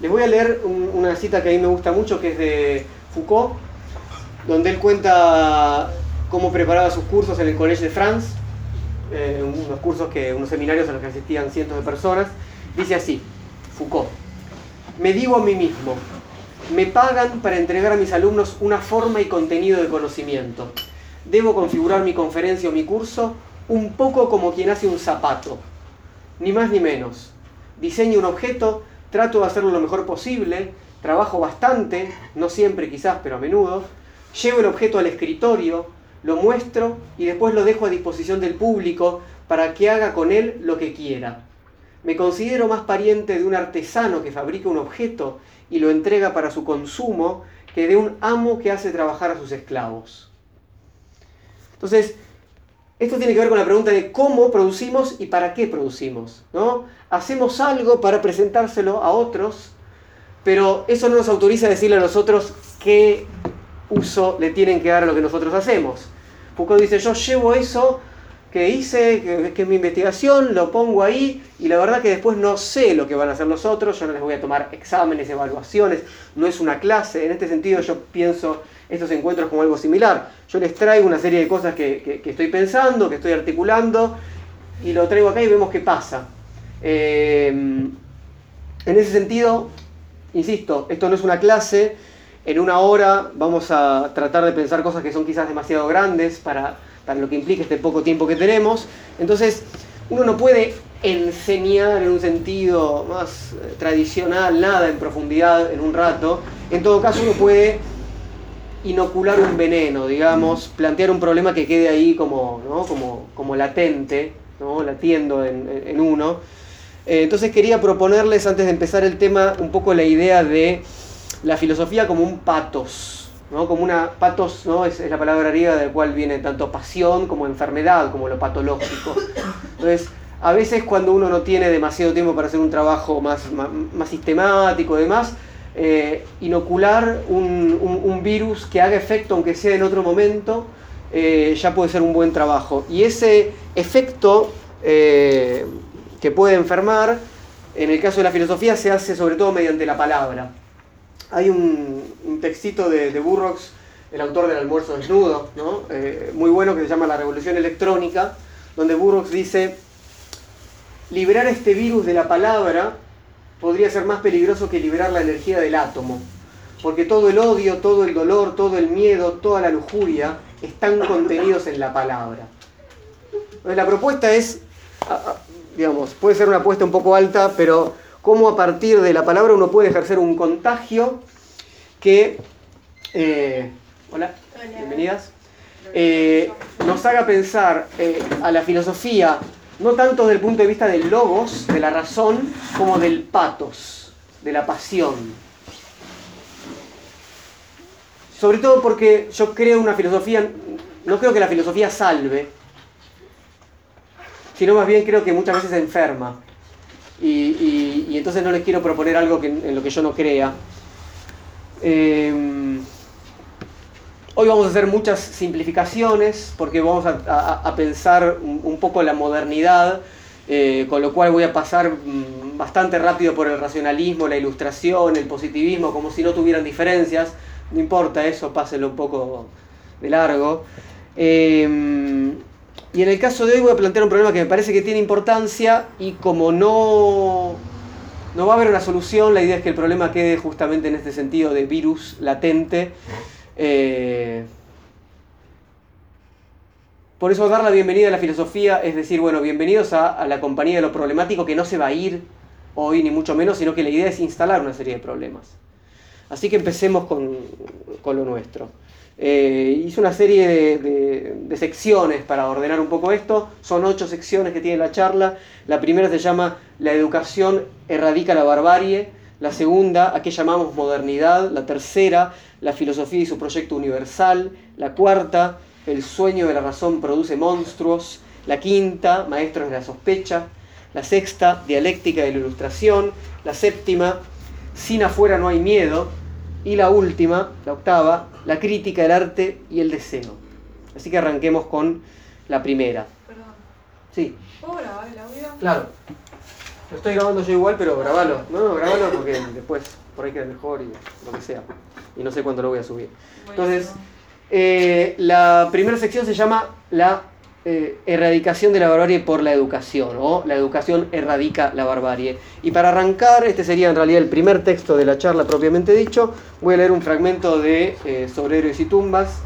Les voy a leer una cita que a mí me gusta mucho, que es de Foucault, donde él cuenta cómo preparaba sus cursos en el Collège de France, eh, unos cursos que, unos seminarios a los que asistían cientos de personas. Dice así, Foucault, me digo a mí mismo, me pagan para entregar a mis alumnos una forma y contenido de conocimiento. Debo configurar mi conferencia o mi curso un poco como quien hace un zapato, ni más ni menos. Diseño un objeto, trato de hacerlo lo mejor posible, trabajo bastante, no siempre quizás, pero a menudo, llevo el objeto al escritorio, lo muestro y después lo dejo a disposición del público para que haga con él lo que quiera. Me considero más pariente de un artesano que fabrica un objeto y lo entrega para su consumo que de un amo que hace trabajar a sus esclavos. Entonces, esto tiene que ver con la pregunta de cómo producimos y para qué producimos. ¿no? Hacemos algo para presentárselo a otros, pero eso no nos autoriza a decirle a nosotros qué uso le tienen que dar a lo que nosotros hacemos. Foucault dice, yo llevo eso que hice, que, es mi investigación, lo pongo ahí y la verdad que después no sé lo que van a hacer los otros, yo no les voy a tomar exámenes, evaluaciones, no es una clase, en este sentido yo pienso estos encuentros como algo similar. Yo les traigo una serie de cosas que, estoy pensando, que estoy articulando, y lo traigo acá y vemos qué pasa. Eh, en ese sentido, insisto, esto no es una clase, en una hora vamos a tratar de pensar cosas que son quizás demasiado grandes para, para lo que implica este poco tiempo que tenemos. Entonces, uno no puede enseñar en un sentido más eh, tradicional nada en profundidad en un rato. En todo caso, uno puede inocular un veneno, digamos, plantear un problema que quede ahí como, como, como latente, ¿no? latiendo en, uno. Eh, entonces quería proponerles, antes de empezar el tema, un poco la idea de la filosofía como un patos, ¿no? como una patos ¿no? es, la palabra griega del cual viene tanto pasión como enfermedad, como lo patológico. Entonces, a veces cuando uno no tiene demasiado tiempo para hacer un trabajo más, más, más sistemático y demás, eh, inocular un, virus que haga efecto, aunque sea en otro momento, eh, ya puede ser un buen trabajo. Y ese efecto que puede enfermar, en el caso de la filosofía, se hace sobre todo mediante la palabra. Hay un, textito de, Burroughs, el autor del almuerzo desnudo, muy bueno que se llama La Revolución Electrónica, donde Burroughs dice, liberar este virus de la palabra podría ser más peligroso que liberar la energía del átomo, porque todo el odio, todo el dolor, todo el miedo, toda la lujuria están contenidos en la palabra. La propuesta es, digamos, puede ser una apuesta un poco alta, pero cómo a partir de la palabra uno puede ejercer un contagio que, eh, hola, bienvenidas, eh, nos haga pensar eh, a la filosofía no tanto desde el punto de vista del logos, de la razón, como del patos, de la pasión. Sobre todo porque yo creo una filosofía, no creo que la filosofía salve, sino más bien creo que muchas veces enferma. Y, entonces no les quiero proponer algo en lo que yo no crea. Eh, Hoy vamos a hacer muchas simplificaciones porque vamos a, pensar un, poco la modernidad, eh, con lo cual voy a pasar mm, bastante rápido por el racionalismo, la ilustración, el positivismo, como si no tuvieran diferencias. No importa eso, pásenlo un poco de largo. Em, y en el caso de hoy voy a plantear un problema que me parece que tiene importancia y como no, no va a haber una solución, la idea es que el problema quede justamente en este sentido de virus latente. Eh, por eso dar la bienvenida a la filosofía es decir, bueno, bienvenidos a, la compañía de lo problemático que no se va a ir hoy, ni mucho menos, sino que la idea es instalar una serie de problemas. Así que empecemos con, lo nuestro. Eh, hice una serie de, de, secciones para ordenar un poco esto. Son ocho secciones que tiene la charla. La primera se llama La educación erradica la barbarie. La segunda, ¿a qué llamamos modernidad? La tercera, la filosofía y su proyecto universal. La cuarta, el sueño de la razón produce monstruos. La quinta, maestros de la sospecha. La sexta, dialéctica de la ilustración. La séptima, sin afuera no hay miedo. Y la última, la octava, la crítica del arte y el deseo. Así que arranquemos con la primera. Perdón. Sí. ¿Puedo grabar el audio? Claro. Lo estoy grabando yo igual, pero grabalo. No, no, grabalo porque después por ahí queda mejor y lo que sea. Y no sé cuándo lo voy a subir. Entonces, eh, la primera sección se llama la eh, erradicación de la barbarie por la educación, o la educación erradica la barbarie. Y para arrancar, este sería en realidad el primer texto de la charla propiamente dicho, voy a leer un fragmento de eh, Sobre héroes y tumbas.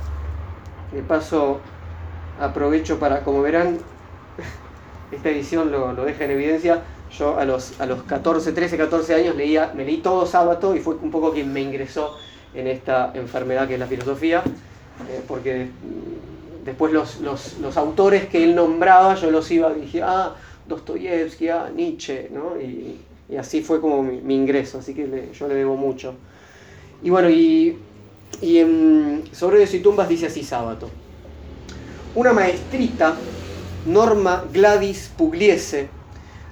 De paso, aprovecho para, como verán, esta edición lo, deja en evidencia, yo a los, a los 14, 13, 14 años leía, me leí todo sábado y fue un poco quien me ingresó en esta enfermedad que es la filosofía, eh, porque después los, los, autores que él nombraba yo los iba dije, ah, Dostoyevsky, ah, Nietzsche, ¿no? Y, y así fue como mi, ingreso, así que yo le debo mucho. Y bueno, y, y en Sobre y tumbas dice así sábado. Una maestrita, Norma Gladys Pugliese,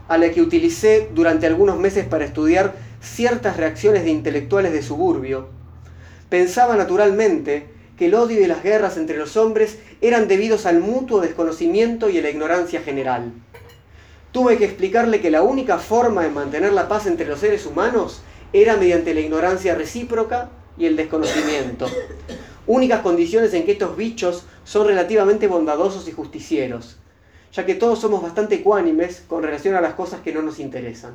a la que utilicé durante algunos meses para estudiar ciertas reacciones de intelectuales de suburbio, pensaba naturalmente que el odio y las guerras entre los hombres eran debidos al mutuo desconocimiento y a la ignorancia general. Tuve que explicarle que la única forma de mantener la paz entre los seres humanos era mediante la ignorancia recíproca y el desconocimiento, únicas condiciones en que estos bichos son relativamente bondadosos y justicieros, ya que todos somos bastante ecuánimes con relación a las cosas que no nos interesan.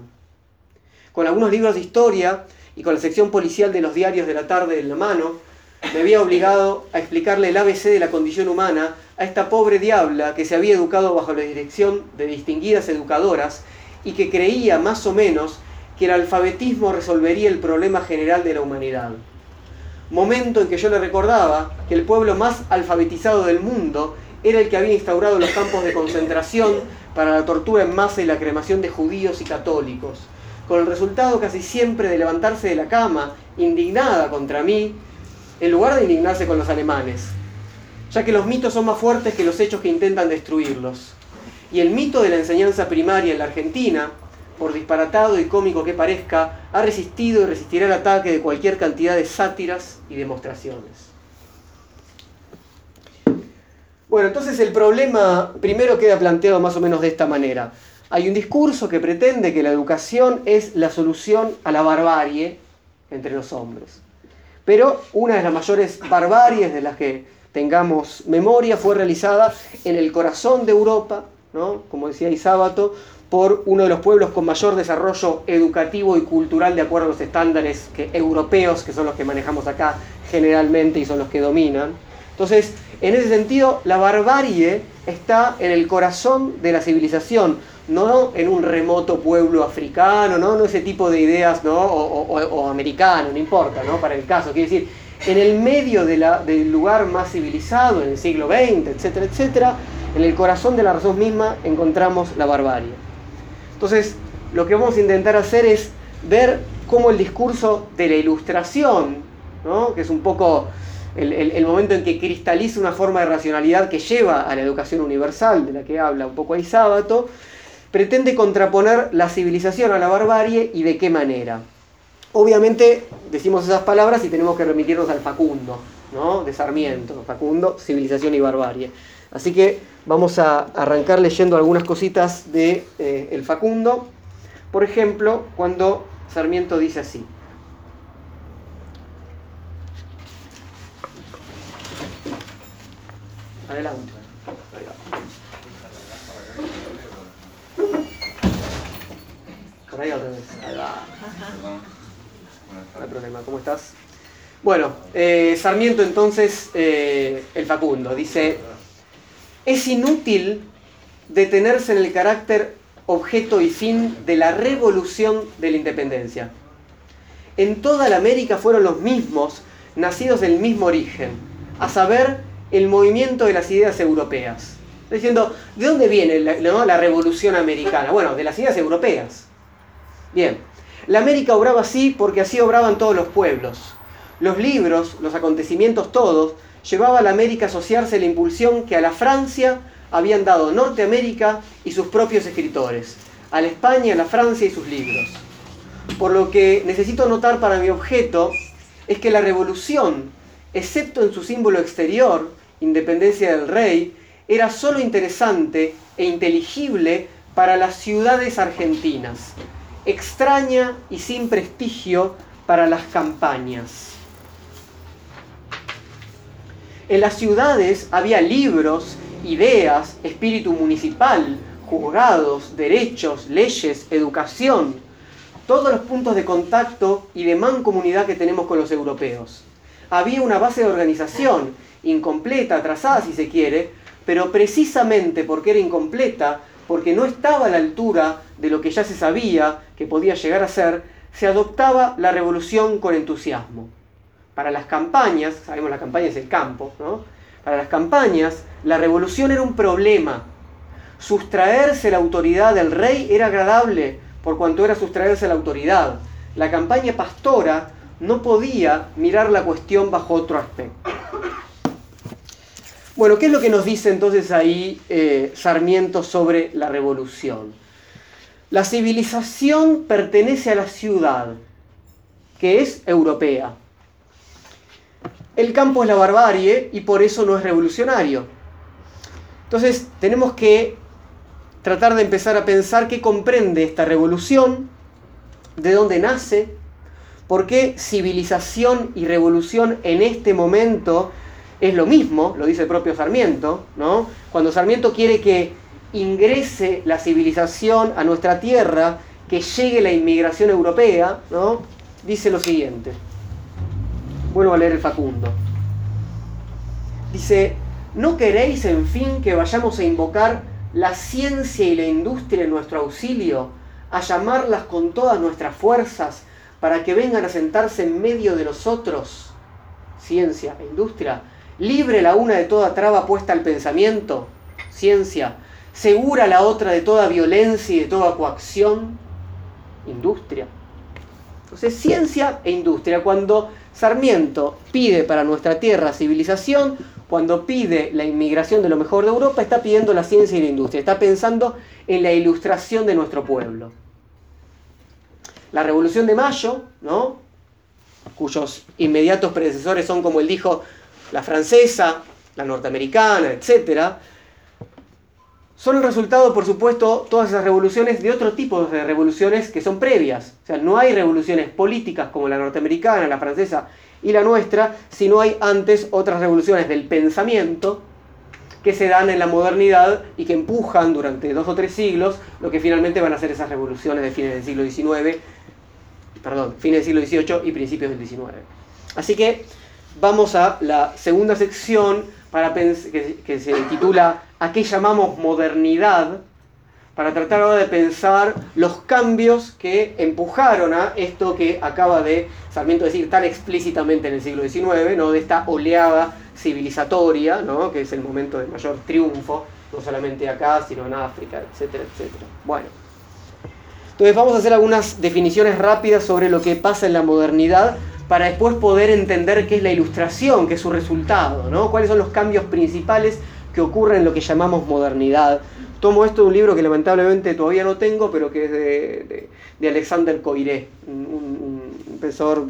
Con algunos libros de historia y con la sección policial de los diarios de la tarde en la mano, me había obligado a explicarle el ABC de la condición humana a esta pobre diabla que se había educado bajo la dirección de distinguidas educadoras y que creía más o menos que el alfabetismo resolvería el problema general de la humanidad. Momento en que yo le recordaba que el pueblo más alfabetizado del mundo era el que había instaurado los campos de concentración para la tortura en masa y la cremación de judíos y católicos, con el resultado casi siempre de levantarse de la cama, indignada contra mí, en lugar de indignarse con los alemanes, ya que los mitos son más fuertes que los hechos que intentan destruirlos. Y el mito de la enseñanza primaria en la Argentina, por disparatado y cómico que parezca, ha resistido y resistirá el ataque de cualquier cantidad de sátiras y demostraciones. Bueno, entonces el problema primero queda planteado más o menos de esta manera. Hay un discurso que pretende que la educación es la solución a la barbarie entre los hombres. Pero una de las mayores barbaries de las que tengamos memoria fue realizada en el corazón de Europa, ¿no? como decía Isábato, por uno de los pueblos con mayor desarrollo educativo y cultural de acuerdo a los estándares que, europeos, que son los que manejamos acá generalmente y son los que dominan. Entonces, en ese sentido, la barbarie está en el corazón de la civilización, no en un remoto pueblo africano, no, no ese tipo de ideas, ¿no? o, americano, no importa, ¿no? para el caso. Quiere decir, en el medio de la, del lugar más civilizado, en el siglo XX, etcétera, etcétera, en el corazón de la razón misma encontramos la barbarie. Entonces, lo que vamos a intentar hacer es ver cómo el discurso de la ilustración, ¿no? que es un poco el, momento en que cristaliza una forma de racionalidad que lleva a la educación universal, de la que habla un poco ahí Sábato, pretende contraponer la civilización a la barbarie y de qué manera. Obviamente decimos esas palabras y tenemos que remitirnos al Facundo, ¿no? de Sarmiento, Facundo, civilización y barbarie. Así que vamos a arrancar leyendo algunas cositas de eh, el Facundo. Por ejemplo, cuando Sarmiento dice así. Adelante. Ahí otra vez. Ahí va. No hay problema. ¿Cómo estás? Bueno, eh, Sarmiento entonces, eh, el Facundo, dice, es inútil detenerse en el carácter objeto y fin de la revolución de la independencia. En toda la América fueron los mismos, nacidos del mismo origen, a saber, el movimiento de las ideas europeas. Diciendo, ¿de dónde viene la, la revolución americana? Bueno, de las ideas europeas. Bien, la América obraba así porque así obraban todos los pueblos. Los libros, los acontecimientos todos, llevaba a la América a asociarse la impulsión que a la Francia habían dado Norteamérica y sus propios escritores, a la España, a la Francia y sus libros. Por lo que necesito notar para mi objeto es que la revolución, excepto en su símbolo exterior, independencia del rey, era solo interesante e inteligible para las ciudades argentinas, extraña y sin prestigio para las campañas. En las ciudades había libros, ideas, espíritu municipal, juzgados, derechos, leyes, educación, todos los puntos de contacto y de mancomunidad que tenemos con los europeos. Había una base de organización, incompleta, atrasada si se quiere, pero precisamente porque era incompleta, porque no estaba a la altura de lo que ya se sabía que podía llegar a ser, se adoptaba la revolución con entusiasmo. Para las campañas, sabemos la campaña es el campo, ¿no? Para las campañas, la revolución era un problema. Sustraerse la autoridad del rey era agradable, por cuanto era sustraerse la autoridad. La campaña pastora no podía mirar la cuestión bajo otro aspecto. Bueno, ¿qué es lo que nos dice entonces ahí eh, Sarmiento sobre la revolución? La civilización pertenece a la ciudad, que es europea. El campo es la barbarie y por eso no es revolucionario. Entonces tenemos que tratar de empezar a pensar qué comprende esta revolución, de dónde nace, por qué civilización y revolución en este momento es lo mismo, lo dice el propio Sarmiento, ¿no? Cuando Sarmiento quiere que ingrese la civilización a nuestra tierra, que llegue la inmigración europea, ¿no? Dice lo siguiente. Vuelvo a leer el Facundo. Dice, ¿no queréis en fin que vayamos a invocar la ciencia y la industria en nuestro auxilio, a llamarlas con todas nuestras fuerzas para que vengan a sentarse en medio de nosotros? Ciencia e industria libre la una de toda traba puesta al pensamiento, ciencia, segura la otra de toda violencia y de toda coacción, industria. Entonces, ciencia e industria. Cuando Sarmiento pide para nuestra tierra civilización, cuando pide la inmigración de lo mejor de Europa, está pidiendo la ciencia y la industria, está pensando en la ilustración de nuestro pueblo. La Revolución de Mayo, ¿no? cuyos inmediatos predecesores son, como él dijo, la francesa, la norteamericana, etc., son el resultado, por supuesto, todas esas revoluciones de otro tipo de revoluciones que son previas. O sea, no hay revoluciones políticas como la norteamericana, la francesa y la nuestra, sino hay antes otras revoluciones del pensamiento que se dan en la modernidad y que empujan durante dos o tres siglos lo que finalmente van a ser esas revoluciones de fines del siglo XIX, perdón, fines del siglo XVIII y principios del XIX. Así que vamos a la segunda sección para que, se titula ¿A qué llamamos modernidad? Para tratar ahora de pensar los cambios que empujaron a esto que acaba de Sarmiento decir tan explícitamente en el siglo XIX, ¿no? de esta oleada civilizatoria, ¿no? que es el momento de mayor triunfo, no solamente acá, sino en África, etcétera, etcétera. Bueno, entonces vamos a hacer algunas definiciones rápidas sobre lo que pasa en la modernidad para después poder entender qué es la ilustración, qué es su resultado, ¿no? cuáles son los cambios principales que ocurren en lo que llamamos modernidad. Tomo esto de un libro que lamentablemente todavía no tengo, pero que es de, Alexander Coiré, un, profesor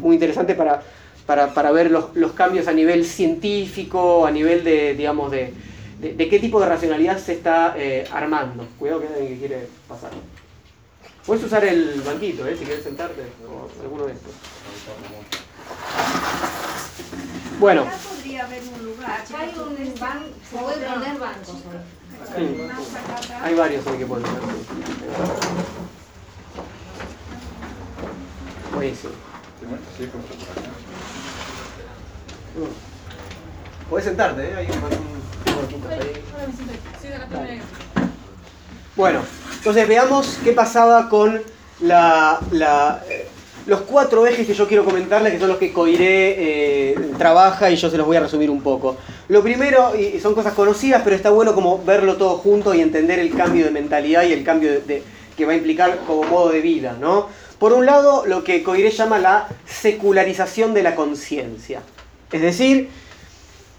muy interesante para, para, ver los, cambios a nivel científico, a nivel de, digamos, de, qué tipo de racionalidad se está eh, armando. Cuidado que alguien que quiere pasar. Puedes usar el banquito, ¿eh? si quieres sentarte, o alguno de estos. Bueno. Acá podría haber un lugar. Hay un banco, se puede poner bancos. Sí. Hay varios ahí que pueden poner. Buenísimo. Puedes sentarte, ¿eh? Hay un banquito ahí. Bueno, entonces veamos qué pasaba con la, eh, los cuatro ejes que yo quiero comentarles, que son los que Coiré eh, trabaja y yo se los voy a resumir un poco. Lo primero, y son cosas conocidas, pero está bueno como verlo todo junto y entender el cambio de mentalidad y el cambio de, que va a implicar como modo de vida. ¿no? Por un lado, lo que Coiré llama la secularización de la conciencia. Es decir,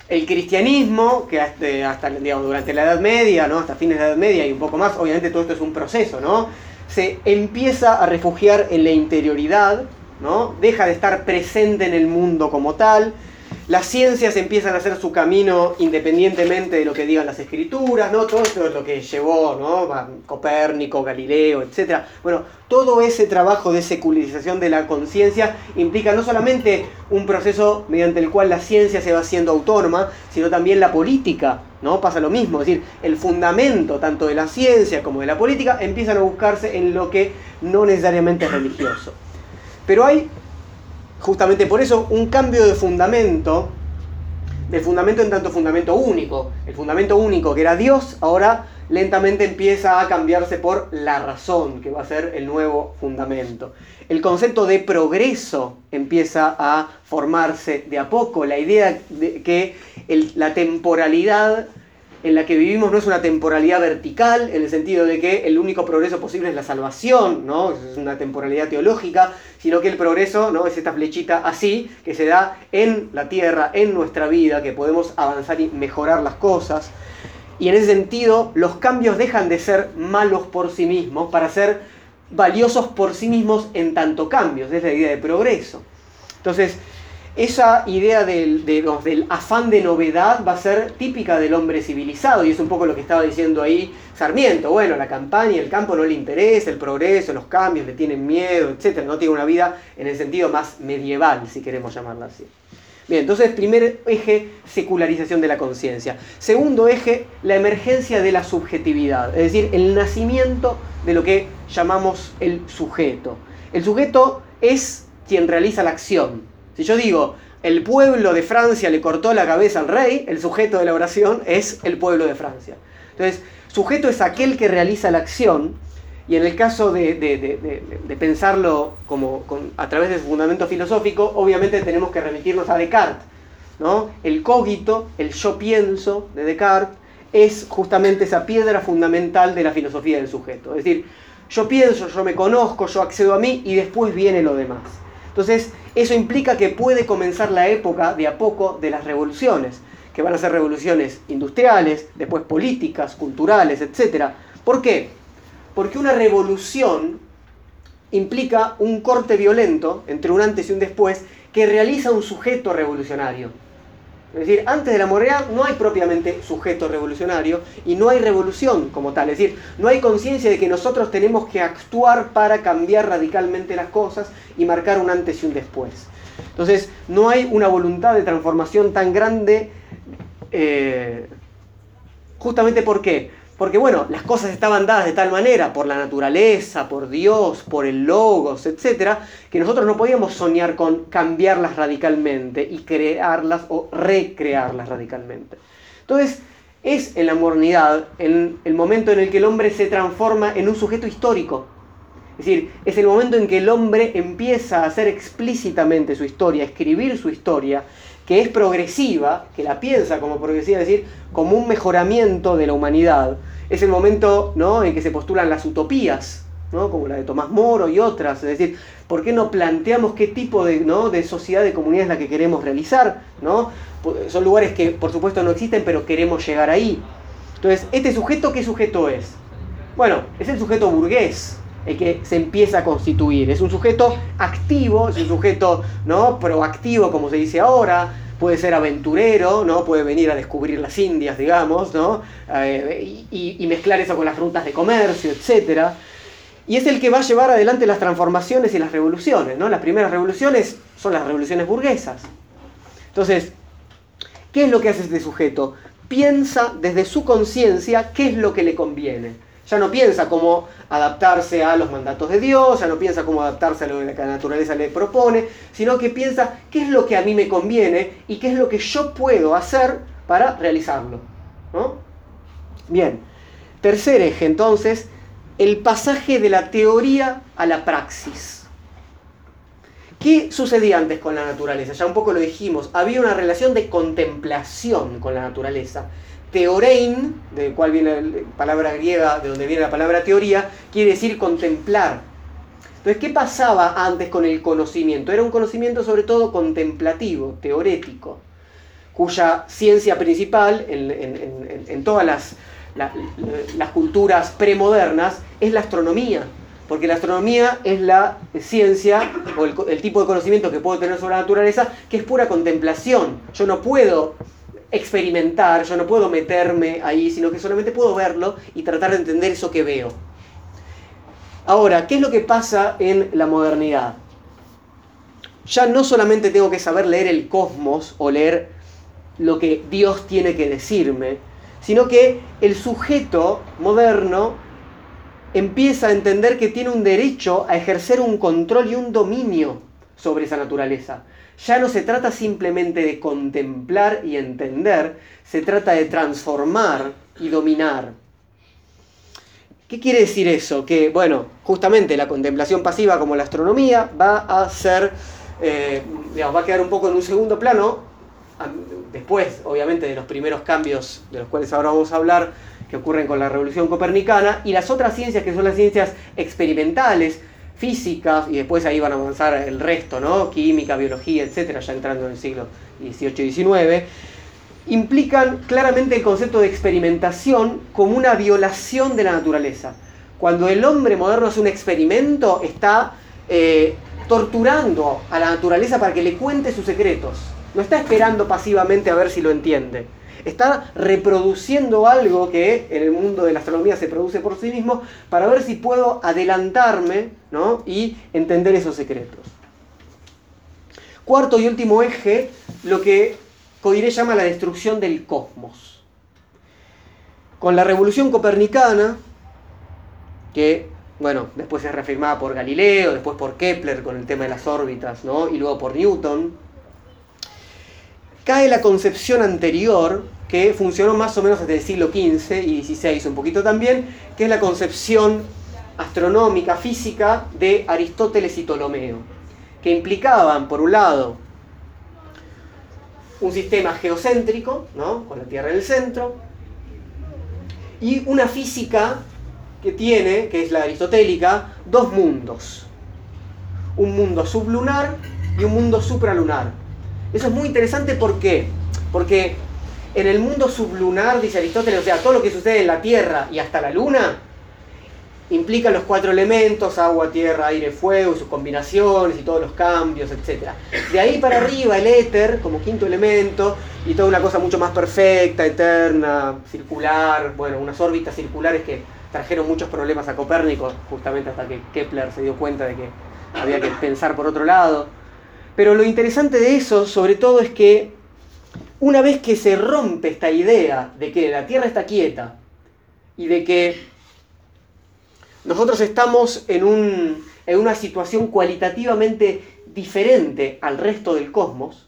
el cristianismo, que hasta, digamos, durante la Edad Media, ¿no? hasta fines de la Edad Media y un poco más, obviamente todo esto es un proceso, ¿no? se empieza a refugiar en la interioridad, ¿no? deja de estar presente en el mundo como tal, las ciencias empiezan a hacer su camino independientemente de lo que digan las escrituras, ¿no? Todo esto es lo que llevó, ¿no? Copérnico, Galileo, etc. Bueno, todo ese trabajo de secularización de la conciencia implica no solamente un proceso mediante el cual la ciencia se va haciendo autónoma, sino también la política, ¿no? Pasa lo mismo, es decir, el fundamento tanto de la ciencia como de la política empiezan a buscarse en lo que no necesariamente es religioso. Pero hay justamente por eso un cambio de fundamento, del fundamento en tanto fundamento único. El fundamento único que era Dios, ahora lentamente empieza a cambiarse por la razón, que va a ser el nuevo fundamento. El concepto de progreso empieza a formarse de a poco, la idea de que la temporalidad en la que vivimos no es una temporalidad vertical, en el sentido de que el único progreso posible es la salvación, ¿no? es una temporalidad teológica, sino que el progreso ¿no? es esta flechita así, que se da en la tierra, en nuestra vida, que podemos avanzar y mejorar las cosas. Y en ese sentido, los cambios dejan de ser malos por sí mismos para ser valiosos por sí mismos en tanto cambios, es la idea de progreso. Entonces, esa idea del, del, afán de novedad va a ser típica del hombre civilizado y es un poco lo que estaba diciendo ahí Sarmiento. Bueno, la campaña, el campo no le interesa, el progreso, los cambios, le tienen miedo, etc. No tiene una vida en el sentido más medieval, si queremos llamarla así. Bien, entonces primer eje, secularización de la conciencia. Segundo eje, la emergencia de la subjetividad, es decir, el nacimiento de lo que llamamos el sujeto. El sujeto es quien realiza la acción, si yo digo, el pueblo de Francia le cortó la cabeza al rey, el sujeto de la oración es el pueblo de Francia. Entonces, sujeto es aquel que realiza la acción, y en el caso de, pensarlo como, a través de su fundamento filosófico, obviamente tenemos que remitirnos a Descartes. ¿no? El cogito, el yo pienso de Descartes, es justamente esa piedra fundamental de la filosofía del sujeto. Es decir, yo pienso, yo me conozco, yo accedo a mí y después viene lo demás. Entonces, eso implica que puede comenzar la época de a poco de las revoluciones, que van a ser revoluciones industriales, después políticas, culturales, etc. ¿Por qué? Porque una revolución implica un corte violento entre un antes y un después que realiza un sujeto revolucionario. Es decir, antes de la modernidad no hay propiamente sujeto revolucionario y no hay revolución como tal. Es decir, no hay conciencia de que nosotros tenemos que actuar para cambiar radicalmente las cosas y marcar un antes y un después. Entonces, no hay una voluntad de transformación tan grande. Eh, justamente ¿por qué? Porque bueno, las cosas estaban dadas de tal manera por la naturaleza, por Dios, por el logos, etc., que nosotros no podíamos soñar con cambiarlas radicalmente y crearlas o recrearlas radicalmente. Entonces, es en la modernidad en el momento en el que el hombre se transforma en un sujeto histórico. Es decir, es el momento en que el hombre empieza a hacer explícitamente su historia, a escribir su historia, que es progresiva, que la piensa como progresiva, es decir, como un mejoramiento de la humanidad. Es el momento ¿no? en que se postulan las utopías, ¿no? como la de Tomás Moro y otras. Es decir, ¿por qué no planteamos qué tipo de, ¿no? de sociedad, de comunidad es la que queremos realizar? ¿no? Son lugares que por supuesto no existen, pero queremos llegar ahí. Entonces, ¿este sujeto qué sujeto es? Bueno, es el sujeto burgués, el que se empieza a constituir. Es un sujeto activo, es un sujeto ¿no? proactivo, como se dice ahora, puede ser aventurero, ¿no? puede venir a descubrir las Indias, digamos, ¿no? Eh, y, mezclar eso con las rutas de comercio, etc. Y es el que va a llevar adelante las transformaciones y las revoluciones. ¿no? Las primeras revoluciones son las revoluciones burguesas. Entonces, ¿qué es lo que hace este sujeto? Piensa desde su conciencia qué es lo que le conviene. Ya no piensa cómo adaptarse a los mandatos de Dios, ya no piensa cómo adaptarse a lo que la naturaleza le propone, sino que piensa qué es lo que a mí me conviene y qué es lo que yo puedo hacer para realizarlo. Bien, tercer eje entonces, el pasaje de la teoría a la praxis. ¿Qué sucedía antes con la naturaleza? Ya un poco lo dijimos, había una relación de contemplación con la naturaleza teorein, de cual viene la palabra griega, de donde viene la palabra teoría, quiere decir contemplar. Entonces, ¿qué pasaba antes con el conocimiento? Era un conocimiento sobre todo contemplativo, teorético, cuya ciencia principal en, todas las, las culturas premodernas es la astronomía. Porque la astronomía es la ciencia o el, tipo de conocimiento que puedo tener sobre la naturaleza que es pura contemplación. Yo no puedo experimentar, yo no puedo meterme ahí, sino que solamente puedo verlo y tratar de entender eso que veo. Ahora, ¿qué es lo que pasa en la modernidad? Ya no solamente tengo que saber leer el cosmos o leer lo que Dios tiene que decirme, sino que el sujeto moderno empieza a entender que tiene un derecho a ejercer un control y un dominio sobre esa naturaleza. Ya no se trata simplemente de contemplar y entender, se trata de transformar y dominar. ¿Qué quiere decir eso? Que, bueno, justamente la contemplación pasiva como la astronomía va a ser, eh, va a quedar un poco en un segundo plano, después, obviamente, de los primeros cambios de los cuales ahora vamos a hablar, que ocurren con la revolución copernicana, y las otras ciencias que son las ciencias experimentales, físicas, y después ahí van a avanzar el resto, ¿no? Química, biología, etcétera, ya entrando en el siglo XVIII y XIX, implican claramente el concepto de experimentación como una violación de la naturaleza. Cuando el hombre moderno hace un experimento, está eh, torturando a la naturaleza para que le cuente sus secretos. No está esperando pasivamente a ver si lo entiende está reproduciendo algo que en el mundo de la astronomía se produce por sí mismo para ver si puedo adelantarme y entender esos secretos. Cuarto y último eje, lo que Coiré llama la destrucción del cosmos. Con la revolución copernicana, que bueno, después es reafirmada por Galileo, después por Kepler con el tema de las órbitas, y luego por Newton, cae la concepción anterior que funcionó más o menos desde el siglo XV y XVI un poquito también, que es la concepción astronómica, física de Aristóteles y Ptolomeo, que implicaban, por un lado, un sistema geocéntrico, ¿no? con la Tierra en el centro, y una física que tiene, que es la aristotélica, dos mundos. Un mundo sublunar y un mundo supralunar. Eso es muy interesante ¿por qué? porque en el mundo sublunar, dice Aristóteles, o sea, todo lo que sucede en la Tierra y hasta la Luna, implica los cuatro elementos, agua, tierra, aire, fuego, sus combinaciones y todos los cambios, etc. De ahí para arriba el éter como quinto elemento y toda una cosa mucho más perfecta, eterna, circular, bueno, unas órbitas circulares que trajeron muchos problemas a Copérnico, justamente hasta que Kepler se dio cuenta de que había que pensar por otro lado. Pero lo interesante de eso, sobre todo, es que una vez que se rompe esta idea de que la Tierra está quieta y de que nosotros estamos en, en una situación cualitativamente diferente al resto del cosmos,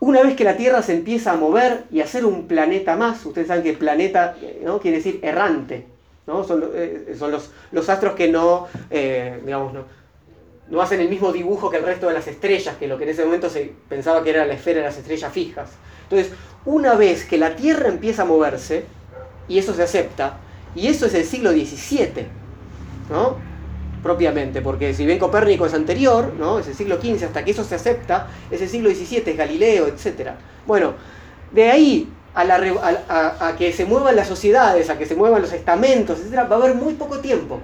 una vez que la Tierra se empieza a mover y a ser un planeta más, ustedes saben que planeta ¿no? quiere decir errante, ¿no? son, eh, los, los, astros que no, eh, digamos, no, no hacen el mismo dibujo que el resto de las estrellas, que lo que en ese momento se pensaba que era la esfera de las estrellas fijas. Entonces, una vez que la Tierra empieza a moverse, y eso se acepta, y eso es el siglo XVII, ¿no? Propiamente, porque si bien Copérnico es anterior, ¿no? Es el siglo XV, hasta que eso se acepta, es el siglo XVII, es Galileo, etc. Bueno, de ahí a, a, que se muevan las sociedades, a que se muevan los estamentos, etc., va a haber muy poco tiempo.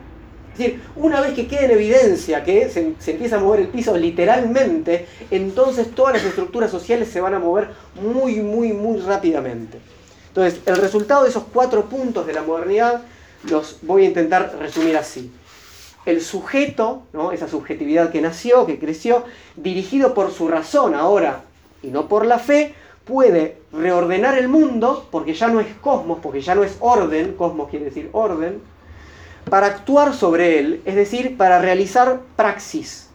Es decir, una vez que quede en evidencia que se, empieza a mover el piso literalmente, entonces todas las estructuras sociales se van a mover muy, muy, muy rápidamente. Entonces, el resultado de esos cuatro puntos de la modernidad los voy a intentar resumir así. El sujeto, esa subjetividad que nació, que creció, dirigido por su razón ahora y no por la fe, puede reordenar el mundo, porque ya no es cosmos, porque ya no es orden, cosmos quiere decir orden, para actuar sobre él, es decir, para realizar praxis,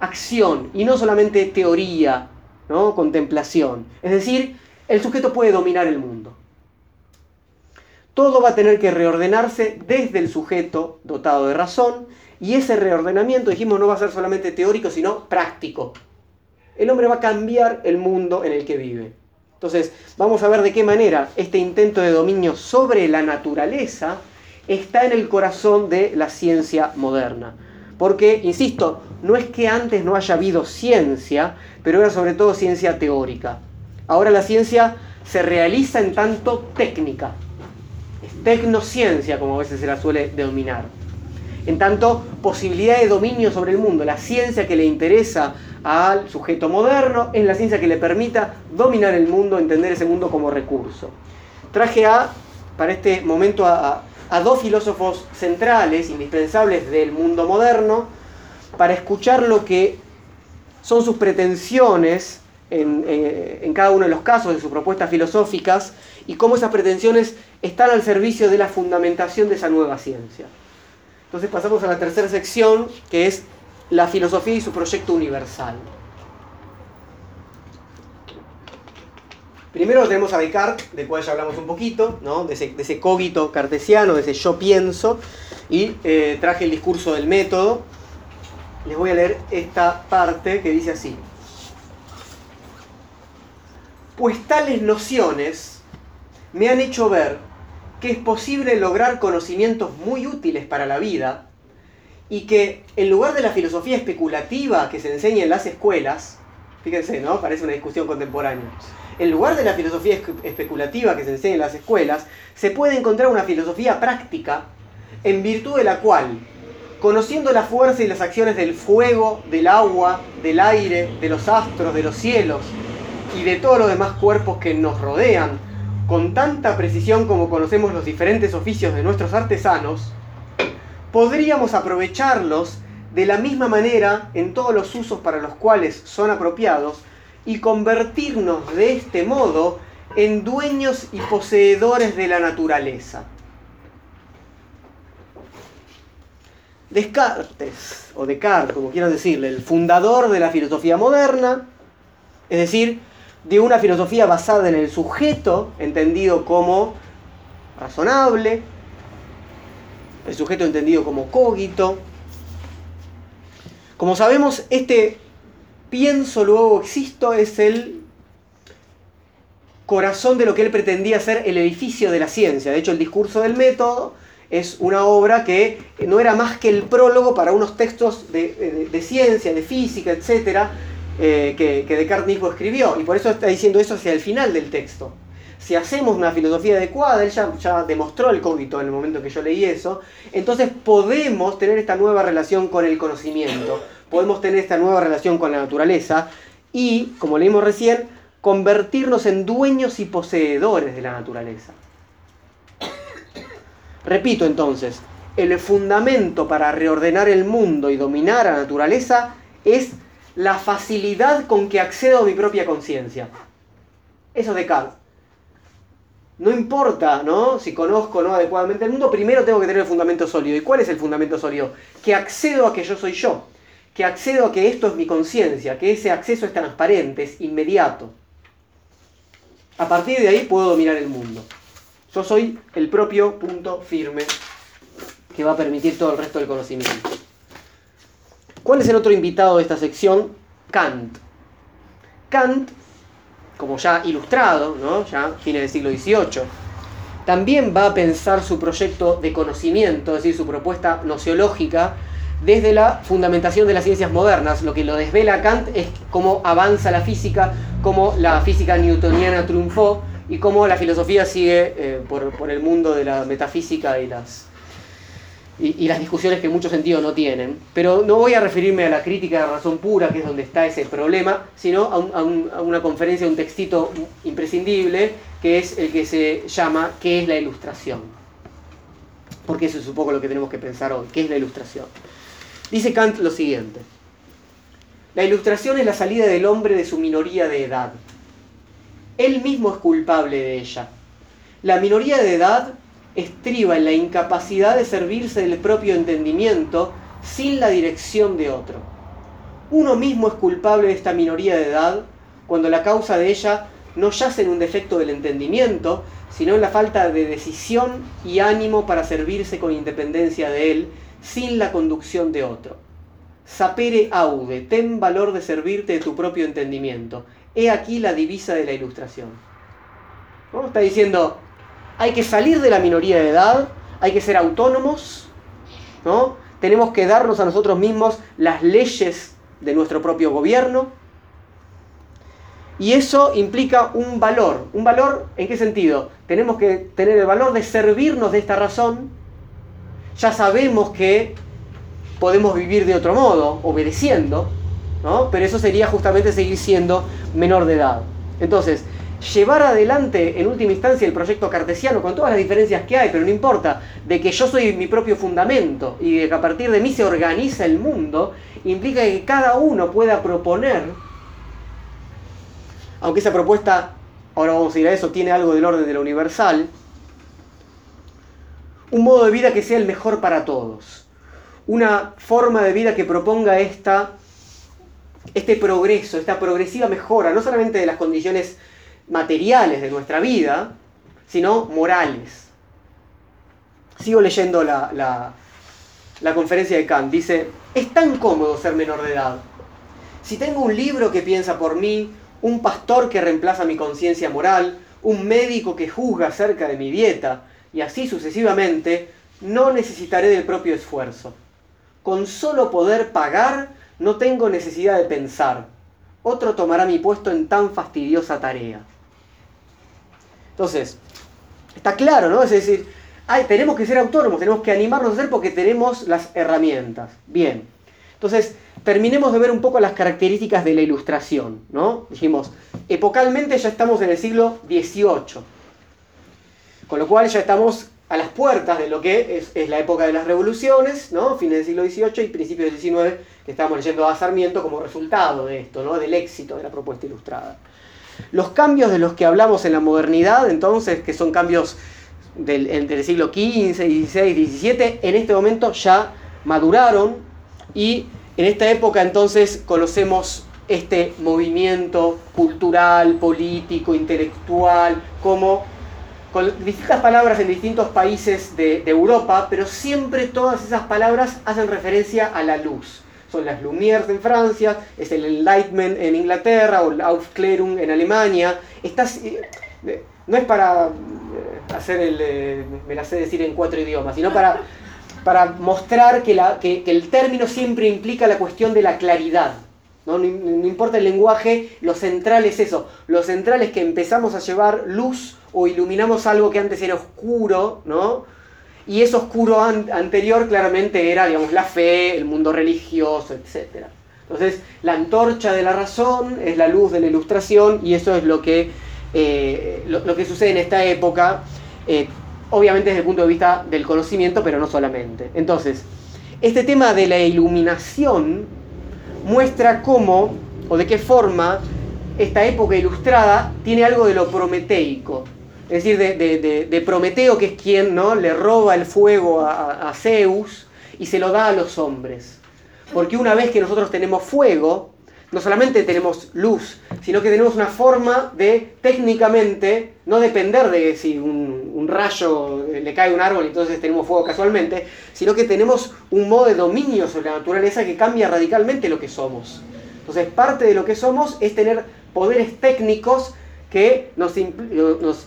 acción, y no solamente teoría, ¿no? contemplación. Es decir, el sujeto puede dominar el mundo. Todo va a tener que reordenarse desde el sujeto dotado de razón, y ese reordenamiento, dijimos, no va a ser solamente teórico, sino práctico. El hombre va a cambiar el mundo en el que vive. Entonces, vamos a ver de qué manera este intento de dominio sobre la naturaleza está en el corazón de la ciencia moderna. Porque, insisto, no es que antes no haya habido ciencia, pero era sobre todo ciencia teórica. Ahora la ciencia se realiza en tanto técnica. Es tecnociencia, como a veces se la suele denominar. en tanto posibilidad de dominio sobre el mundo. La ciencia que le interesa al sujeto moderno es la ciencia que le permita dominar el mundo, entender ese mundo como recurso. Traje a, para este momento a, dos filósofos centrales, indispensables del mundo moderno, para escuchar lo que son sus pretensiones en, eh, en, cada uno de los casos de sus propuestas filosóficas y cómo esas pretensiones están al servicio de la fundamentación de esa nueva ciencia. Entonces pasamos a la tercera sección, que es la filosofía y su proyecto universal. Primero tenemos a Descartes, de cual ya hablamos un poquito, ¿no? de, ese, cogito cartesiano, de ese yo pienso, y eh, traje el discurso del método. Les voy a leer esta parte que dice así. Pues tales nociones me han hecho ver que es posible lograr conocimientos muy útiles para la vida y que en lugar de la filosofía especulativa que se enseña en las escuelas, fíjense, ¿no? Parece una discusión contemporánea en lugar de la filosofía especulativa que se enseña en las escuelas, se puede encontrar una filosofía práctica en virtud de la cual, conociendo la fuerza y las acciones del fuego, del agua, del aire, de los astros, de los cielos y de todos los demás cuerpos que nos rodean, con tanta precisión como conocemos los diferentes oficios de nuestros artesanos, podríamos aprovecharlos de la misma manera en todos los usos para los cuales son apropiados y convertirnos de este modo en dueños y poseedores de la naturaleza. Descartes, o Descartes, como quieran decirle, el fundador de la filosofía moderna, es decir, de una filosofía basada en el sujeto, entendido como razonable, el sujeto entendido como cogito. Como sabemos, este pienso, luego existo, es el corazón de lo que él pretendía ser el edificio de la ciencia. De hecho, el discurso del método es una obra que no era más que el prólogo para unos textos de, ciencia, de física, etc., eh, que, que, Descartes mismo escribió. Y por eso está diciendo eso hacia el final del texto. Si hacemos una filosofía adecuada, él ya, ya demostró el cógnito en el momento que yo leí eso, entonces podemos tener esta nueva relación con el conocimiento podemos tener esta nueva relación con la naturaleza y, como leímos recién, convertirnos en dueños y poseedores de la naturaleza. Repito entonces, el fundamento para reordenar el mundo y dominar a la naturaleza es la facilidad con que accedo a mi propia conciencia. Eso es Descartes. No importa, ¿no? Si conozco no adecuadamente el mundo, primero tengo que tener el fundamento sólido. ¿Y cuál es el fundamento sólido? Que accedo a que yo soy yo que accedo a que esto es mi conciencia, que ese acceso es transparente, es inmediato. A partir de ahí puedo dominar el mundo. Yo soy el propio punto firme que va a permitir todo el resto del conocimiento. ¿Cuál es el otro invitado de esta sección? Kant. Kant, como ya ilustrado, ¿no? ya fines del siglo XVIII, también va a pensar su proyecto de conocimiento, es decir, su propuesta nociológica, desde la fundamentación de las ciencias modernas. Lo que lo desvela Kant es cómo avanza la física, cómo la física newtoniana triunfó y cómo la filosofía sigue eh, por, el mundo de la metafísica y las, discusiones que en mucho sentido no tienen. Pero no voy a referirme a la crítica de razón pura, que es donde está ese problema, sino a, a una conferencia, un textito imprescindible, que es el que se llama ¿Qué es la ilustración? Porque eso es un poco lo que tenemos que pensar hoy. ¿Qué es la ilustración? Dice Kant lo siguiente. La ilustración es la salida del hombre de su minoría de edad. Él mismo es culpable de ella. La minoría de edad estriba en la incapacidad de servirse del propio entendimiento sin la dirección de otro. Uno mismo es culpable de esta minoría de edad cuando la causa de ella no yace en un defecto del entendimiento, sino en la falta de decisión y ánimo para servirse con independencia de él sin la conducción de otro. Sapere aude, ten valor de servirte de tu propio entendimiento. He aquí la divisa de la ilustración. ¿No? Está diciendo, hay que salir de la minoría de edad, hay que ser autónomos, ¿no? tenemos que darnos a nosotros mismos las leyes de nuestro propio gobierno. Y eso implica un valor. ¿Un valor en qué sentido? Tenemos que tener el valor de servirnos de esta razón ya sabemos que podemos vivir de otro modo, obedeciendo, ¿no? Pero eso sería justamente seguir siendo menor de edad. Entonces, llevar adelante en última instancia el proyecto cartesiano con todas las diferencias que hay, pero no importa, de que yo soy mi propio fundamento y de que a partir de mí se organiza el mundo, implica que cada uno pueda proponer, aunque esa propuesta, ahora vamos a ir a eso, tiene algo del orden de lo universal, un modo de vida que sea el mejor para todos, una forma de vida que proponga esta, este progreso, esta progresiva mejora, no solamente de las condiciones materiales de nuestra vida, sino morales. Sigo leyendo la, la, conferencia de Kant. Dice, es tan cómodo ser menor de edad. Si tengo un libro que piensa por mí, un pastor que reemplaza mi conciencia moral, un médico que juzga acerca de mi dieta, y así sucesivamente, no necesitaré del propio esfuerzo. Con solo poder pagar, no tengo necesidad de pensar. Otro tomará mi puesto en tan fastidiosa tarea. Entonces, está claro, ¿no? Es decir, tenemos que ser autónomos, tenemos que animarnos a ser porque tenemos las herramientas. Bien. Entonces, terminemos de ver un poco las características de la ilustración, ¿no? Dijimos, epocalmente ya estamos en el siglo XVIII, con lo cual ya estamos a las puertas de lo que es, la época de las revoluciones. Fines del siglo XVIII y principios del XIX, que estamos leyendo a Sarmiento como resultado de esto. Del éxito de la propuesta ilustrada. Los cambios de los que hablamos en la modernidad, entonces, que son cambios del, entre el siglo XV, XVI, XVII, en este momento ya maduraron y en esta época entonces conocemos este movimiento cultural, político, intelectual, como con distintas palabras en distintos países de, de Europa, pero siempre todas esas palabras hacen referencia a la luz son las Lumières en Francia, es el Enlightenment en Inglaterra o el Aufklärung en Alemania. Estás, eh, no es para eh, hacer el, eh, me la sé decir en cuatro idiomas, sino para, para mostrar que, la, que, el término siempre implica la cuestión de la claridad. ¿No? Importa el lenguaje, lo central es eso. Lo central es que empezamos a llevar luz o iluminamos algo que antes era oscuro, ¿no? y eso oscuro anterior claramente era, digamos, la fe, el mundo religioso, etc. Entonces, la antorcha de la razón es la luz de la ilustración y eso es lo que, eh, lo, que sucede en esta época, eh, obviamente desde el punto de vista del conocimiento, pero no solamente. Entonces, este tema de la iluminación muestra cómo o de qué forma esta época ilustrada tiene algo de lo prometeico, es decir, de, Prometeo, que es quien ¿no? le roba el fuego a, Zeus y se lo da a los hombres. Porque una vez que nosotros tenemos fuego, no solamente tenemos luz, sino que tenemos una forma de técnicamente no depender de si un, rayo le cae a un árbol y entonces tenemos fuego casualmente, sino que tenemos un modo de dominio sobre la naturaleza que cambia radicalmente lo que somos. Entonces parte de lo que somos es tener poderes técnicos que nos,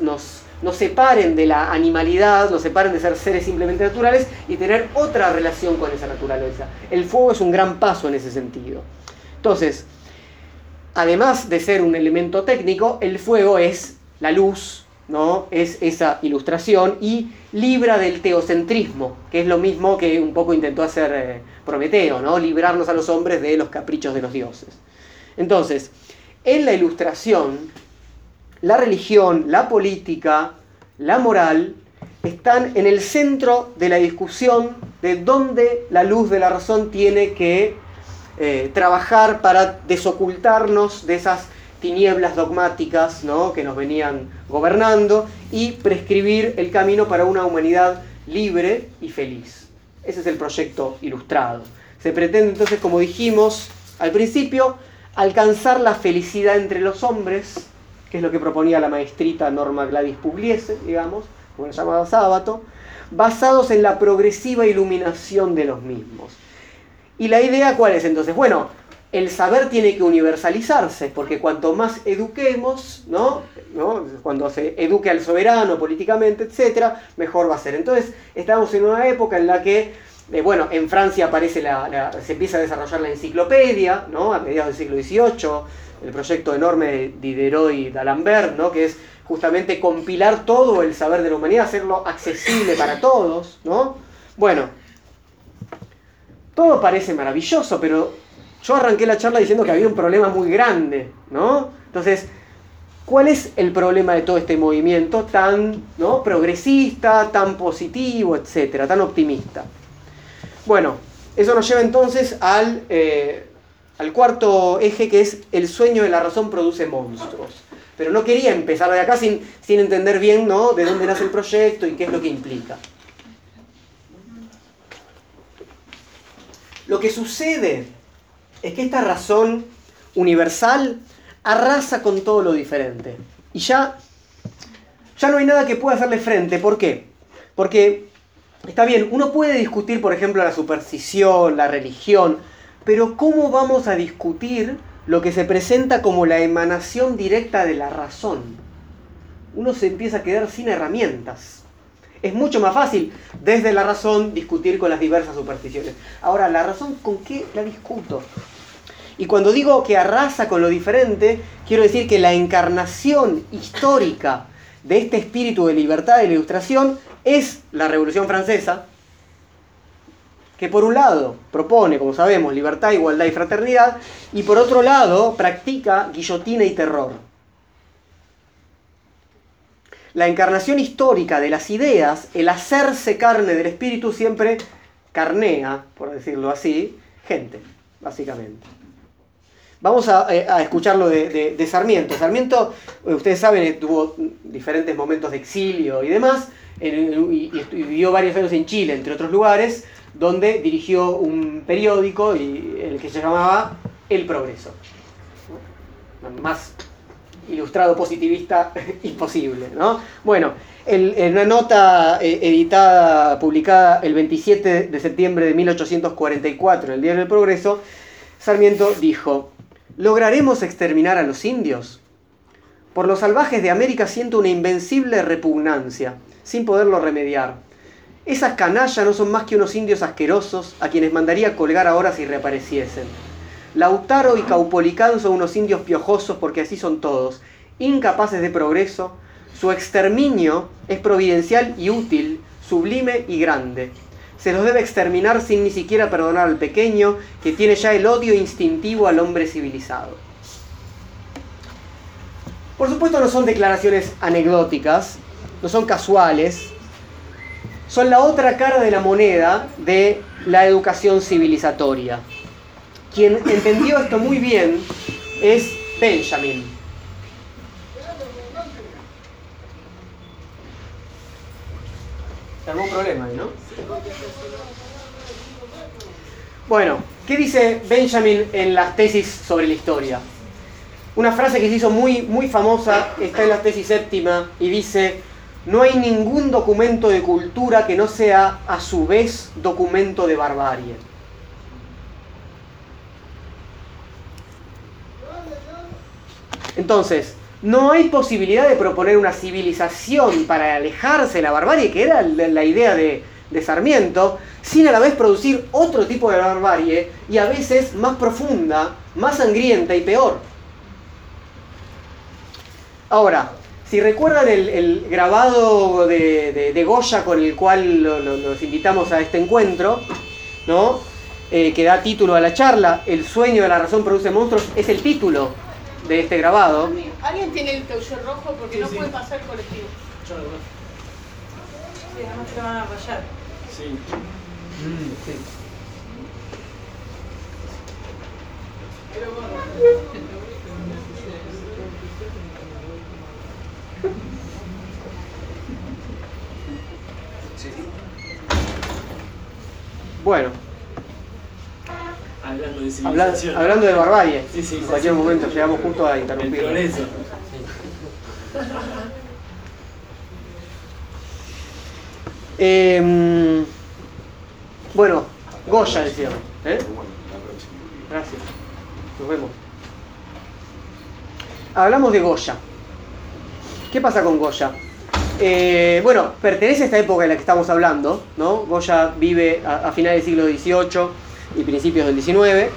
nos, separen de la animalidad, nos separen de ser seres simplemente naturales y tener otra relación con esa naturaleza. El fuego es un gran paso en ese sentido. Entonces, además de ser un elemento técnico, el fuego es la luz, ¿no? Es esa ilustración y libra del teocentrismo, que es lo mismo que un poco intentó hacer eh, Prometeo, ¿no? Librarnos a los hombres de los caprichos de los dioses. Entonces, en la ilustración la religión, la política, la moral, están en el centro de la discusión de dónde la luz de la razón tiene que eh, trabajar para desocultarnos de esas tinieblas dogmáticas ¿no? que nos venían gobernando y prescribir el camino para una humanidad libre y feliz. Ese es el proyecto ilustrado. Se pretende entonces, como dijimos al principio, alcanzar la felicidad entre los hombres que es lo que proponía la maestrita Norma Gladys Pugliese, digamos, como la llamaba Sábato, basados en la progresiva iluminación de los mismos. ¿Y la idea cuál es entonces? Bueno, el saber tiene que universalizarse, porque cuanto más eduquemos, ¿no? cuando se eduque al soberano políticamente, etc., mejor va a ser. Entonces, estamos en una época en la que, eh, bueno, en Francia aparece la, se empieza a desarrollar la enciclopedia, ¿no? a mediados del siglo XVIII, el proyecto enorme de Diderot y d'Alembert, ¿no? que es justamente compilar todo el saber de la humanidad, hacerlo accesible para todos. ¿no? Bueno, todo parece maravilloso, pero yo arranqué la charla diciendo que había un problema muy grande, ¿no? Entonces, ¿cuál es el problema de todo este movimiento tan ¿no? progresista, tan positivo, etcétera, tan optimista? Bueno, eso nos lleva entonces al, eh, al cuarto eje que es el sueño de la razón produce monstruos. Pero no quería empezar de acá sin, sin entender bien ¿no? de dónde nace el proyecto y qué es lo que implica. Lo que sucede es que esta razón universal arrasa con todo lo diferente. Y ya, ya no hay nada que pueda hacerle frente. ¿Por qué? Porque, está bien, uno puede discutir, por ejemplo, la superstición, la religión, pero ¿cómo vamos a discutir lo que se presenta como la emanación directa de la razón? Uno se empieza a quedar sin herramientas. Es mucho más fácil desde la razón discutir con las diversas supersticiones. Ahora, ¿la razón con qué la discuto? Y cuando digo que arrasa con lo diferente, quiero decir que la encarnación histórica de este espíritu de libertad y la ilustración es la Revolución Francesa, que por un lado propone, como sabemos, libertad, igualdad y fraternidad, y por otro lado practica guillotina y terror la encarnación histórica de las ideas, el hacerse carne del espíritu siempre carnea, por decirlo así, gente, básicamente. Vamos a, eh, escucharlo de, Sarmiento. Sarmiento, eh, ustedes saben, tuvo diferentes momentos de exilio y demás, y, vivió varios años en Chile, entre otros lugares, donde dirigió un periódico el que se llamaba El Progreso. Más ilustrado positivista imposible, ¿no? Bueno, en una nota eh, editada, publicada el 27 de septiembre de 1844 en el Diario del Progreso, Sarmiento dijo, ¿lograremos exterminar a los indios? Por los salvajes de América siento una invencible repugnancia, sin poderlo remediar. Esas canallas no son más que unos indios asquerosos a quienes mandaría colgar ahora si reapareciesen. Lautaro y Caupolicán son unos indios piojosos porque así son todos, incapaces de progreso. Su exterminio es providencial y útil, sublime y grande. Se los debe exterminar sin ni siquiera perdonar al pequeño, que tiene ya el odio instintivo al hombre civilizado. Por supuesto no son declaraciones anecdóticas, no son casuales, son la otra cara de la moneda de la educación civilizatoria. Quien entendió esto muy bien es Benjamin. Se un problema ahí, ¿no? Bueno, ¿qué dice Benjamin en las tesis sobre la historia? Una frase que se hizo muy, muy famosa está en la tesis séptima y dice, no hay ningún documento de cultura que no sea a su vez documento de barbarie. Entonces, no hay posibilidad de proponer una civilización para alejarse de la barbarie, que era la idea de, Sarmiento, sin a la vez producir otro tipo de barbarie y a veces más profunda, más sangrienta y peor. Ahora, si recuerdan el, grabado de, Goya con el cual los invitamos a este encuentro, ¿no? Eh, que da título a la charla, El sueño de la razón produce monstruos, es el título de este grabado. ¿Alguien tiene el caucho rojo? Porque no puede pasar el colectivo. Yo lo Sí, además te van a rayar. Sí. Mm, sí. Bueno, Hablando de hablando de barbarie. Sí, sí, en cualquier momento llegamos justo a interrumpir. Eso. Eh, bueno, Goya decíamos. ¿eh? Gracias. Nos vemos. Hablamos de Goya. ¿Qué pasa con Goya? Eh, bueno, pertenece a esta época en la que estamos hablando, ¿no? Goya vive a, a finales del siglo XVIII, y principios del 19.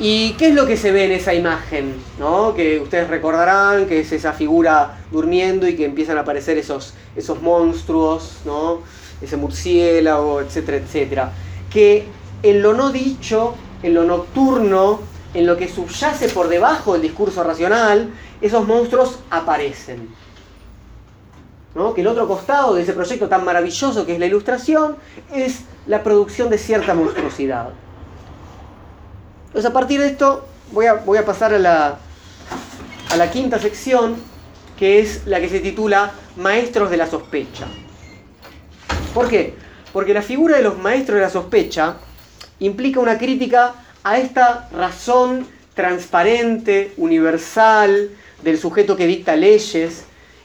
¿Y qué es lo que se ve en esa imagen? ¿no? Que ustedes recordarán que es esa figura durmiendo y que empiezan a aparecer esos, esos monstruos, ¿no? ese murciélago, etcétera, etcétera. Que en lo no dicho, en lo nocturno, en lo que subyace por debajo del discurso racional, esos monstruos aparecen. Que el otro costado de ese proyecto tan maravilloso que es la ilustración es la producción de cierta monstruosidad. Entonces a partir de esto voy a, voy a pasar a la, a la quinta sección, que es la que se titula Maestros de la sospecha. ¿Por qué? Porque la figura de los maestros de la sospecha implica una crítica a esta razón transparente, universal, del sujeto que dicta leyes,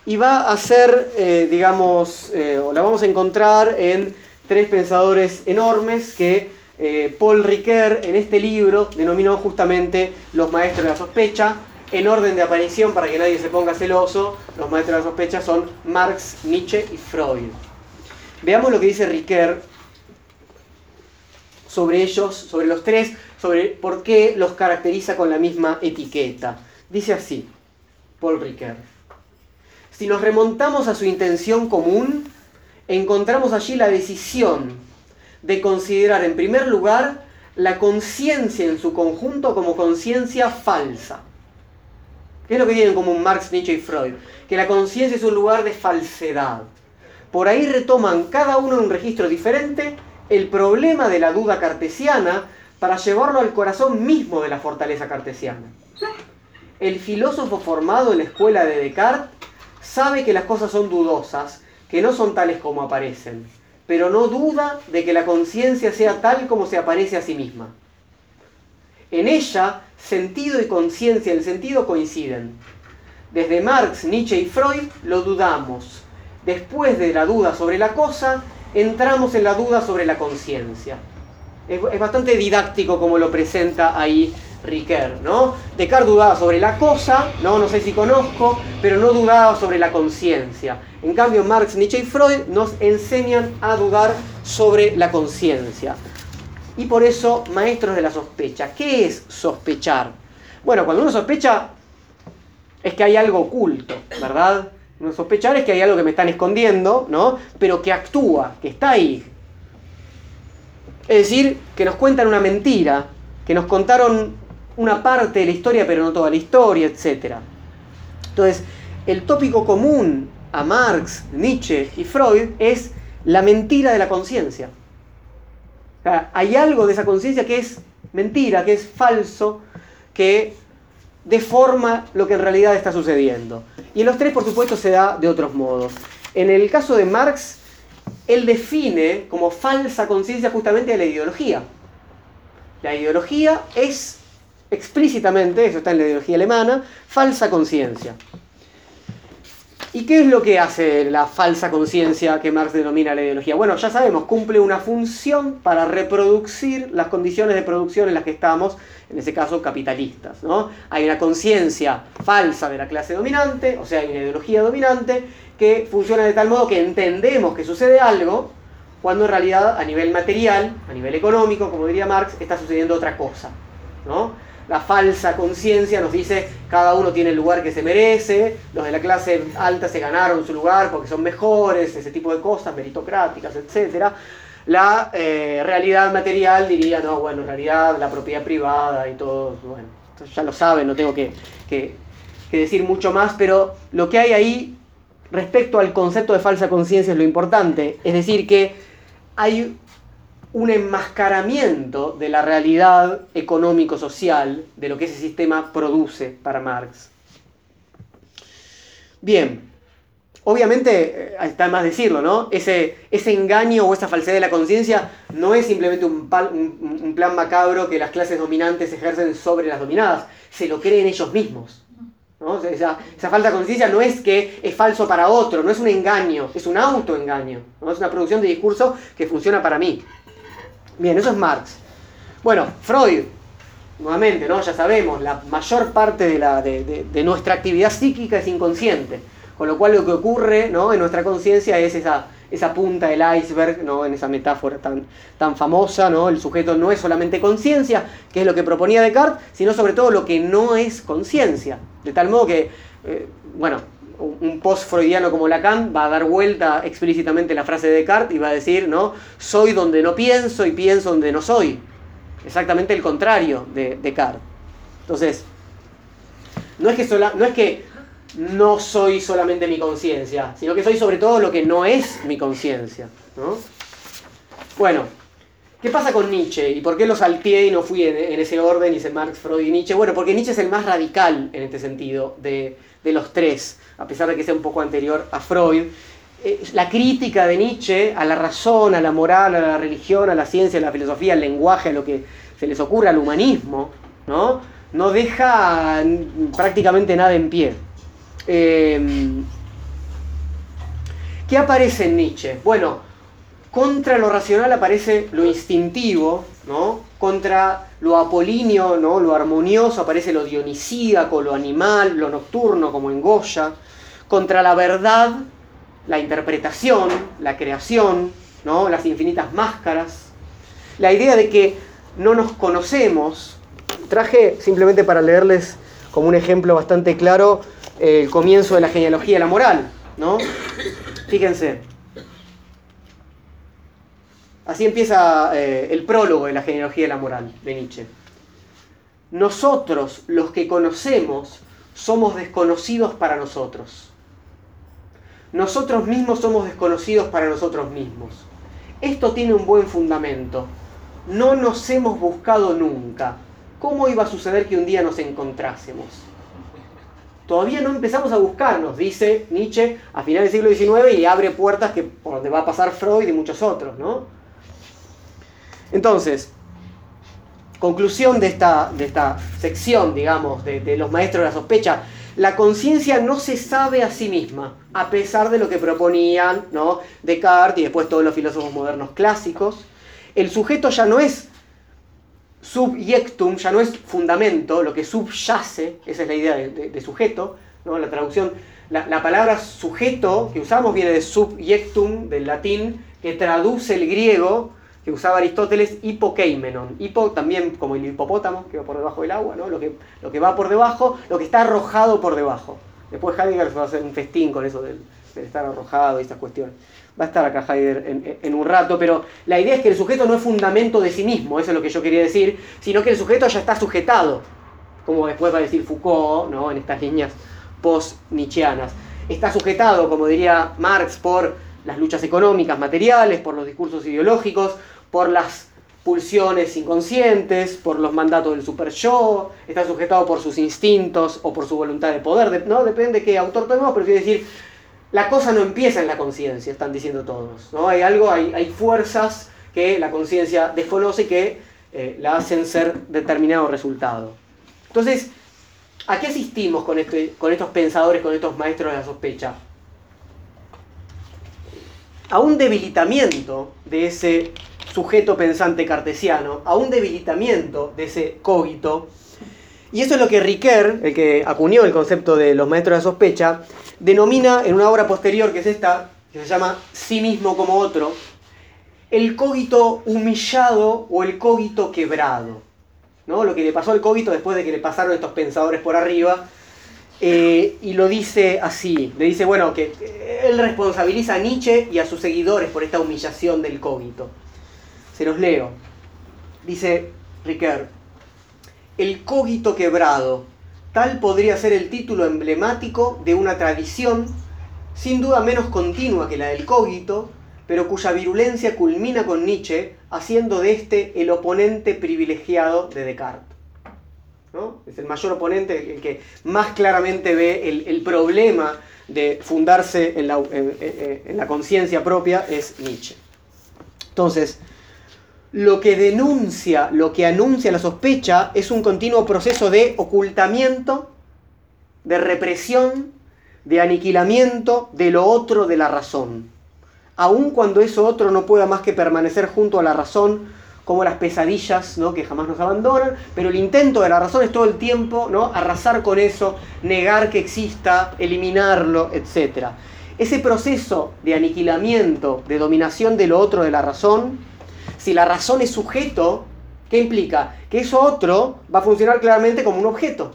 y va a ser, eh, digamos, eh, o la vamos a encontrar en tres pensadores enormes que eh, Paul Ricoeur en este libro denominó justamente los maestros de la sospecha. En orden de aparición, para que nadie se ponga celoso, los maestros de la sospecha son Marx, Nietzsche y Freud. Veamos lo que dice Ricoeur sobre ellos, sobre los tres, sobre por qué los caracteriza con la misma etiqueta. Dice así, Paul Ricoeur. Si nos remontamos a su intención común, encontramos allí la decisión de considerar en primer lugar la conciencia en su conjunto como conciencia falsa. ¿Qué es lo que tienen en común Marx, Nietzsche y Freud? Que la conciencia es un lugar de falsedad. Por ahí retoman cada uno en un registro diferente el problema de la duda cartesiana para llevarlo al corazón mismo de la fortaleza cartesiana. El filósofo formado en la escuela de Descartes sabe que las cosas son dudosas, que no son tales como aparecen, pero no duda de que la conciencia sea tal como se aparece a sí misma. En ella, sentido y conciencia, el sentido coinciden. Desde Marx, Nietzsche y Freud lo dudamos. Después de la duda sobre la cosa, entramos en la duda sobre la conciencia. Es, bastante didáctico como lo presenta ahí Riquer, ¿no? Descartes dudaba sobre la cosa, ¿no? no sé si conozco, pero no dudaba sobre la conciencia. En cambio, Marx, Nietzsche y Freud nos enseñan a dudar sobre la conciencia. Y por eso, maestros de la sospecha. ¿Qué es sospechar? Bueno, cuando uno sospecha es que hay algo oculto, ¿verdad? Uno sospechar es que hay algo que me están escondiendo, ¿no? Pero que actúa, que está ahí. Es decir, que nos cuentan una mentira, que nos contaron una parte de la historia, pero no toda la historia, etc. Entonces, el tópico común a Marx, Nietzsche y Freud es la mentira de la conciencia. hay algo de esa conciencia que es mentira, que es falso, que deforma lo que en realidad está sucediendo. Y en los tres, por supuesto, se da de otros modos. En el caso de Marx, él define como falsa conciencia justamente la ideología. La ideología es explícitamente, eso está en la ideología alemana, falsa conciencia. ¿Y qué es lo que hace la falsa conciencia que Marx denomina la ideología? Bueno, ya sabemos, cumple una función para reproducir las condiciones de producción en las que estamos, en ese caso capitalistas. ¿no? Hay una conciencia falsa de la clase dominante, o sea, hay una ideología dominante que funciona de tal modo que entendemos que sucede algo, cuando en realidad a nivel material, a nivel económico, como diría Marx, está sucediendo otra cosa. ¿no? La falsa conciencia nos dice cada uno tiene el lugar que se merece, los de la clase alta se ganaron su lugar porque son mejores, ese tipo de cosas, meritocráticas, etc. La eh, realidad material diría, no, bueno, en realidad la propiedad privada y todo, bueno, ya lo saben, no tengo que, que decir mucho más, pero lo que hay ahí respecto al concepto de falsa conciencia es lo importante, es decir, que hay un enmascaramiento de la realidad económico-social de lo que ese sistema produce para Marx. Bien, obviamente, eh, está más decirlo, ¿no? Ese, engaño o esa falsedad de la conciencia no es simplemente un, plan macabro que las clases dominantes ejercen sobre las dominadas, se lo creen ellos mismos. Esa, esa, falta de conciencia no es que es falso para otro, no es un engaño, es un autoengaño, es una producción de discurso que funciona para mí. Bien, eso es Marx. Bueno, Freud, nuevamente, ¿no? Ya sabemos, la mayor parte de, la, de, nuestra actividad psíquica es inconsciente. Con lo cual lo que ocurre ¿no? en nuestra conciencia es esa, esa punta del iceberg, ¿no? en esa metáfora tan, tan famosa, ¿no? el sujeto no es solamente conciencia, que es lo que proponía Descartes, sino sobre todo lo que no es conciencia. De tal modo que, eh, bueno, un post-freudiano como Lacan va a dar vuelta explícitamente la frase de Descartes y va a decir, ¿no? Soy donde no pienso y pienso donde no soy. Exactamente el contrario de Descartes. Entonces, no es que, no, es que no soy solamente mi conciencia, sino que soy sobre todo lo que no es mi conciencia. ¿no? Bueno, ¿qué pasa con Nietzsche? ¿Y por qué lo salteé y no fui en, ese orden, hice Marx, Freud y Nietzsche? Bueno, porque Nietzsche es el más radical en este sentido de, de los tres, a pesar de que sea un poco anterior a Freud. Eh, la crítica de Nietzsche a la razón, a la moral, a la religión, a la ciencia, a la filosofía, al lenguaje, a lo que se les ocurre, al humanismo, ¿no? no deja prácticamente nada en pie. Em, ¿Qué aparece en Nietzsche? Bueno, contra lo racional aparece lo instintivo, ¿no? Contra lo apolíneo, ¿no? Lo armonioso aparece lo dionisíaco, lo animal, lo nocturno, como en Goya. Contra la verdad, la interpretación, la creación, ¿no? Las infinitas máscaras. La idea de que no nos conocemos, traje simplemente para leerles como un ejemplo bastante claro el comienzo de la genealogía de la moral, ¿no? Fíjense. Así empieza eh, el prólogo de la genealogía de la moral de Nietzsche. Nosotros, los que conocemos, somos desconocidos para nosotros. Nosotros mismos somos desconocidos para nosotros mismos. Esto tiene un buen fundamento. No nos hemos buscado nunca ¿Cómo iba a suceder que un día nos encontrásemos? Todavía no empezamos a buscarnos, dice Nietzsche a finales del siglo XIX y abre puertas que, por donde va a pasar Freud y muchos otros, ¿no? Entonces, conclusión de esta, de esta sección, digamos, de, los maestros de la sospecha, la conciencia no se sabe a sí misma, a pesar de lo que proponían ¿no? Descartes y después todos los filósofos modernos clásicos. El sujeto ya no es subyectum ya no es fundamento, lo que subyace, esa es la idea de, sujeto, ¿no? la traducción, la, palabra sujeto que usamos viene de subyectum, del latín, que traduce el griego que usaba Aristóteles, hipokeimenon. Hipo también como el hipopótamo, que va por debajo del agua, ¿no? lo, que, lo que va por debajo, lo que está arrojado por debajo. Después Heidegger va a hacer un festín con eso del, estar arrojado y estas cuestiones. Va a estar acá Heidegger en, un rato, pero la idea es que el sujeto no es fundamento de sí mismo, eso es lo que yo quería decir, sino que el sujeto ya está sujetado, como después va a decir Foucault, ¿no? en estas líneas post-nietzscheanas. Está sujetado, como diría Marx, por las luchas económicas, materiales, por los discursos ideológicos, por las pulsiones inconscientes, por los mandatos del super yo, está sujetado por sus instintos o por su voluntad de poder, ¿no? Depende de qué autor tomemos, pero quiero decir, la cosa no empieza en la conciencia, están diciendo todos. ¿no? Hay algo, hay, hay fuerzas que la conciencia desconoce que eh, la hacen ser determinado resultado. Entonces, ¿a qué asistimos con, este, con estos pensadores, con estos maestros de la sospecha? A un debilitamiento de ese sujeto pensante cartesiano, a un debilitamiento de ese cogito. Y eso es lo que Riquet, el que acuñó el concepto de los maestros de la sospecha, denomina en una obra posterior, que es esta, que se llama Sí mismo como otro, el cogito humillado o el cogito quebrado. ¿no? Lo que le pasó al cogito después de que le pasaron estos pensadores por arriba. Eh, y lo dice así, le dice, bueno, que él responsabiliza a Nietzsche y a sus seguidores por esta humillación del cogito. Se los leo. Dice Ricard, el cogito quebrado Tal podría ser el título emblemático de una tradición, sin duda menos continua que la del cogito, pero cuya virulencia culmina con Nietzsche, haciendo de este el oponente privilegiado de Descartes. Es el mayor oponente, el que más claramente ve el, problema de fundarse en la, en la conciencia propia, es Nietzsche. Entonces, lo que denuncia, lo que anuncia la sospecha es un continuo proceso de ocultamiento, de represión, de aniquilamiento de lo otro de la razón. Aun cuando eso otro no pueda más que permanecer junto a la razón, como las pesadillas ¿no? que jamás nos abandonan, pero el intento de la razón es todo el tiempo ¿no? arrasar con eso, negar que exista, eliminarlo, etc. Ese proceso de aniquilamiento, de dominación de lo otro de la razón, si la razón es sujeto, ¿qué implica? Que eso otro va a funcionar claramente como un objeto.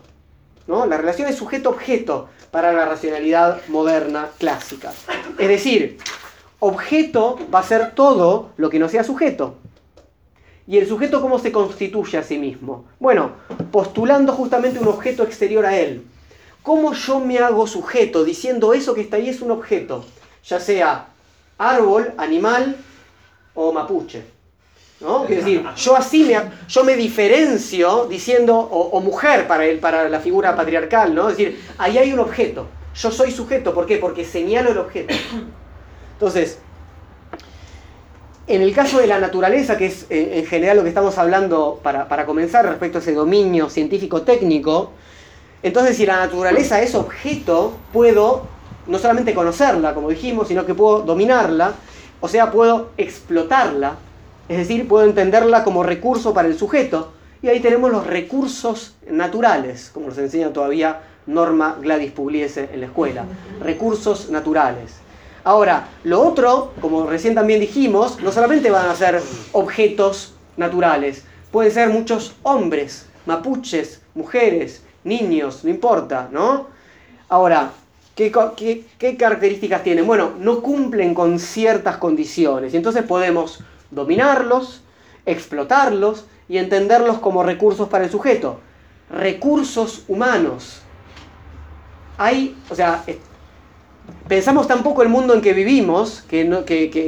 ¿no? La relación es sujeto-objeto para la racionalidad moderna clásica. Es decir, objeto va a ser todo lo que no sea sujeto. ¿Y el sujeto cómo se constituye a sí mismo? Bueno, postulando justamente un objeto exterior a él. ¿Cómo yo me hago sujeto diciendo eso que está ahí es un objeto? Ya sea árbol, animal o mapuche. ¿no? Es decir, yo así me, yo me diferencio diciendo, o, mujer para, él, para la figura patriarcal, ¿no? Es decir, ahí hay un objeto. Yo soy sujeto, ¿por qué? Porque señalo el objeto. Entonces, en el caso de la naturaleza, que es eh, en general lo que estamos hablando para, para comenzar respecto a ese dominio científico-técnico, entonces si la naturaleza es objeto, puedo no solamente conocerla, como dijimos, sino que puedo dominarla, o sea, puedo explotarla, es decir, puedo entenderla como recurso para el sujeto. Y ahí tenemos los recursos naturales, como nos enseña todavía Norma Gladys Pugliese en la escuela. Recursos naturales. Ahora, lo otro, como recién también dijimos, no solamente van a ser objetos naturales, pueden ser muchos hombres, mapuches, mujeres, niños, no importa, ¿no? Ahora, ¿qué, características tienen? Bueno, no cumplen con ciertas condiciones y entonces podemos dominarlos, explotarlos y entenderlos como recursos para el sujeto. Recursos humanos. Hay, o sea, pensamos tampoco el mundo en que vivimos, que,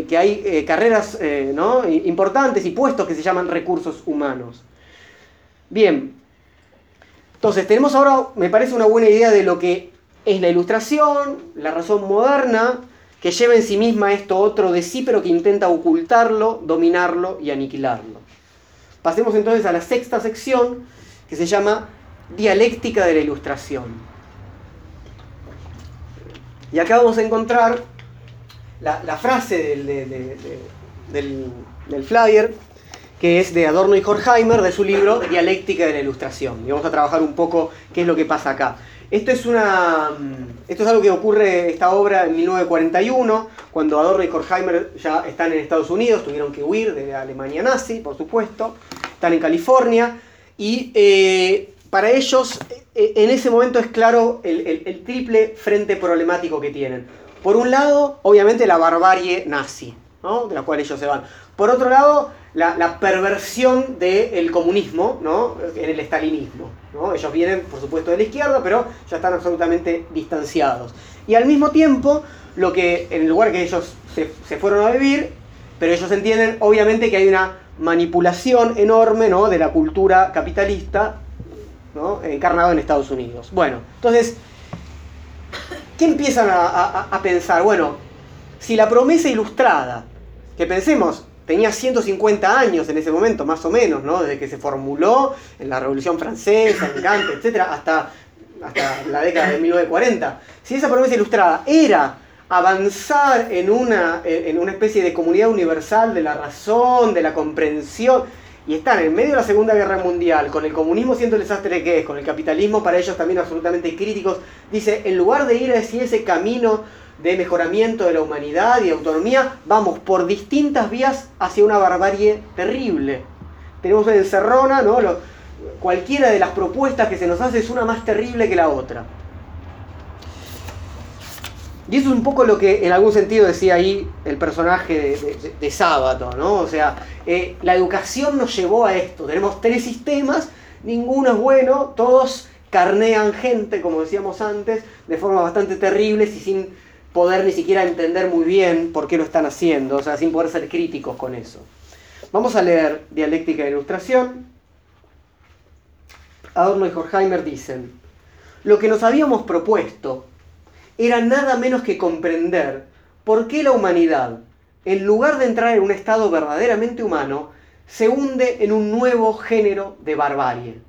que, hay eh, carreras eh, ¿no? importantes y puestos que se llaman recursos humanos. Bien, entonces tenemos ahora, me parece una buena idea de lo que es la ilustración, la razón moderna, que lleva en sí misma esto otro de sí, pero que intenta ocultarlo, dominarlo y aniquilarlo. Pasemos entonces a la sexta sección, que se llama Dialéctica de la Ilustración. Y acá vamos a encontrar la, frase del, del, flyer, que es de Adorno y Horkheimer, de su libro Dialéctica de la Ilustración. Y vamos a trabajar un poco qué es lo que pasa acá. Esto es, una, esto es algo que ocurre, esta obra, en 1941, cuando Adorno y Horkheimer ya están en Estados Unidos, tuvieron que huir de la Alemania nazi, por supuesto, están en California, y eh, para ellos eh, en ese momento es claro el, triple frente problemático que tienen. Por un lado, obviamente la barbarie nazi, de la cual ellos se van. Por otro lado, la, perversión del comunismo ¿no? en el estalinismo. Ellos vienen, por supuesto, de la izquierda, pero ya están absolutamente distanciados. Y al mismo tiempo, lo que en el lugar que ellos se, se fueron a vivir, pero ellos entienden, obviamente, que hay una manipulación enorme ¿no? de la cultura capitalista encarnado en Estados Unidos. Bueno, entonces, ¿qué empiezan a, pensar? Bueno, si la promesa ilustrada, que pensemos, tenía 150 años en ese momento, más o menos, ¿no? desde que se formuló en la Revolución Francesa, en Gante, etc., hasta, hasta la década de 1940, si esa promesa ilustrada era avanzar en una, en una especie de comunidad universal de la razón, de la comprensión, y están en medio de la Segunda Guerra Mundial, con el comunismo siendo el desastre que es, con el capitalismo para ellos también absolutamente críticos, dice, en lugar de ir hacia ese camino de mejoramiento de la humanidad y autonomía, vamos por distintas vías hacia una barbarie terrible. Tenemos una encerrona, ¿no? cualquiera de las propuestas que se nos hace es una más terrible que la otra. Y eso es un poco lo que en algún sentido decía ahí el personaje de, Sábato, ¿no? O sea, eh, la educación nos llevó a esto. Tenemos tres sistemas, ninguno es bueno, todos carnean gente, como decíamos antes, de forma bastante terrible y sin poder ni siquiera entender muy bien por qué lo están haciendo, o sea, sin poder ser críticos con eso. Vamos a leer Dialéctica de Ilustración. Adorno y Horkheimer dicen, lo que nos habíamos propuesto era nada menos que comprender por qué la humanidad, en lugar de entrar en un estado verdaderamente humano, se hunde en un nuevo género de barbarie.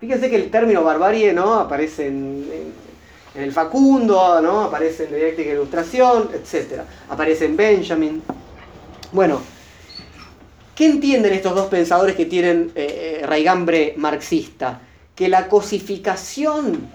Fíjense que el término barbarie ¿no? aparece en, el Facundo, ¿no? aparece en Dialéctica e Ilustración, etc. Aparece en Benjamin. Bueno, ¿qué entienden estos dos pensadores que tienen eh, eh, raigambre marxista? Que la cosificación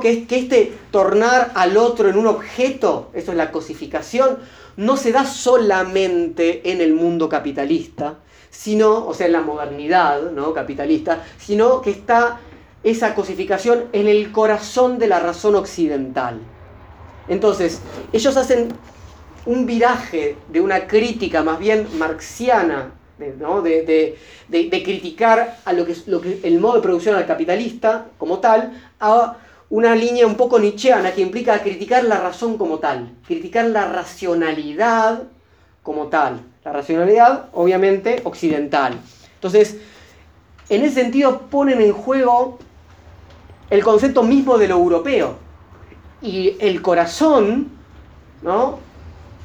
que, que este tornar al otro en un objeto, eso es la cosificación, no se da solamente en el mundo capitalista, sino, o sea, en la modernidad ¿no? capitalista, sino que está esa cosificación en el corazón de la razón occidental. Entonces, ellos hacen un viraje de una crítica más bien marxiana, de, criticar a lo que, lo que el modo de producción al capitalista como tal, a una línea un poco nietzscheana que implica criticar la razón como tal, criticar la racionalidad como tal, la racionalidad obviamente occidental. Entonces, en ese sentido ponen en juego el concepto mismo de lo europeo y el corazón ¿no?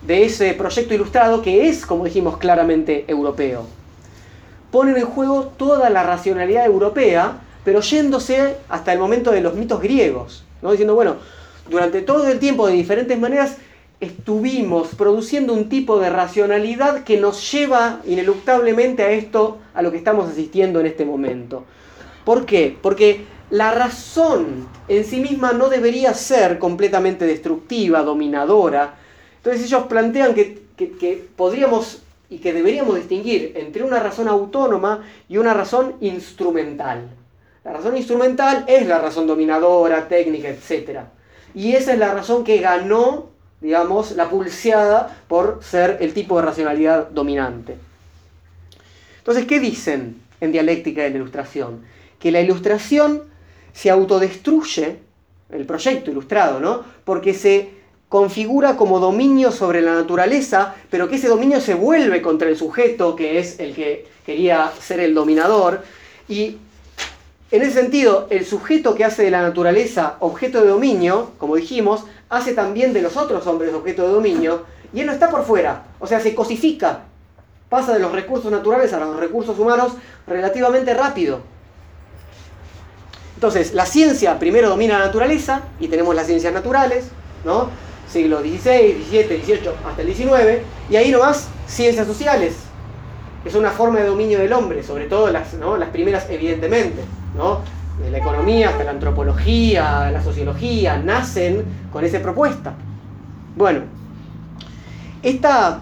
de ese proyecto ilustrado que es, como dijimos claramente, europeo. Ponen en juego toda la racionalidad europea, pero yéndose hasta el momento de los mitos griegos, ¿no? diciendo, bueno, durante todo el tiempo de diferentes maneras estuvimos produciendo un tipo de racionalidad que nos lleva ineluctablemente a esto, a lo que estamos asistiendo en este momento. ¿Por qué? Porque la razón en sí misma no debería ser completamente destructiva, dominadora. Entonces ellos plantean que, podríamos y que deberíamos distinguir entre una razón autónoma y una razón instrumental. La razón instrumental es la razón dominadora, técnica, etc. Y esa es la razón que ganó, digamos, la pulseada por ser el tipo de racionalidad dominante. Entonces, ¿qué dicen en dialéctica de la ilustración? Que la ilustración se autodestruye, el proyecto ilustrado, ¿no? Porque se configura como dominio sobre la naturaleza, pero que ese dominio se vuelve contra el sujeto, que es el que quería ser el dominador. Y en ese sentido, el sujeto que hace de la naturaleza objeto de dominio, como dijimos, hace también de los otros hombres objeto de dominio, y él no está por fuera, o sea, se cosifica, pasa de los recursos naturales a los recursos humanos relativamente rápido. Entonces, la ciencia primero domina la naturaleza y tenemos las ciencias naturales, ¿no? Siglo XVI, XVII, XVIII hasta el XIX, y ahí nomás ciencias sociales. Es una forma de dominio del hombre, sobre todo las, las primeras evidentemente, ¿no? De la economía hasta la antropología, la sociología, nacen con esa propuesta. Bueno, esta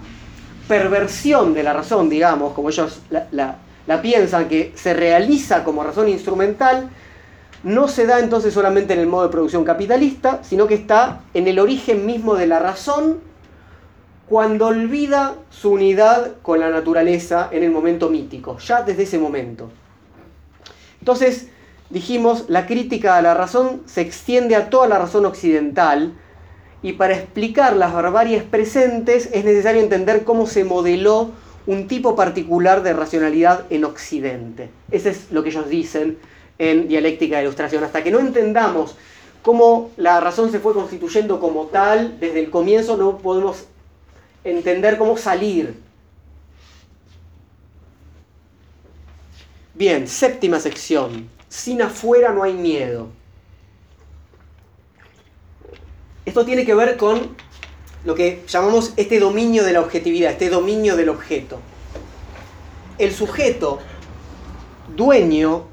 perversión de la razón, digamos, como ellos la piensan, que se realiza como razón instrumental, no se da entonces solamente en el modo de producción capitalista, sino que está en el origen mismo de la razón cuando olvida su unidad con la naturaleza en el momento mítico, ya desde ese momento. Entonces, dijimos, la crítica a la razón se extiende a toda la razón occidental y para explicar las barbaries presentes es necesario entender cómo se modeló un tipo particular de racionalidad en Occidente. Ese es lo que ellos dicen en dialéctica de ilustración. Hasta que no entendamos cómo la razón se fue constituyendo como tal, desde el comienzo no podemos entender cómo salir. Bien, séptima sección. Sin afuera no hay miedo. Esto tiene que ver con lo que llamamos este dominio de la objetividad, este dominio del objeto. El sujeto, dueño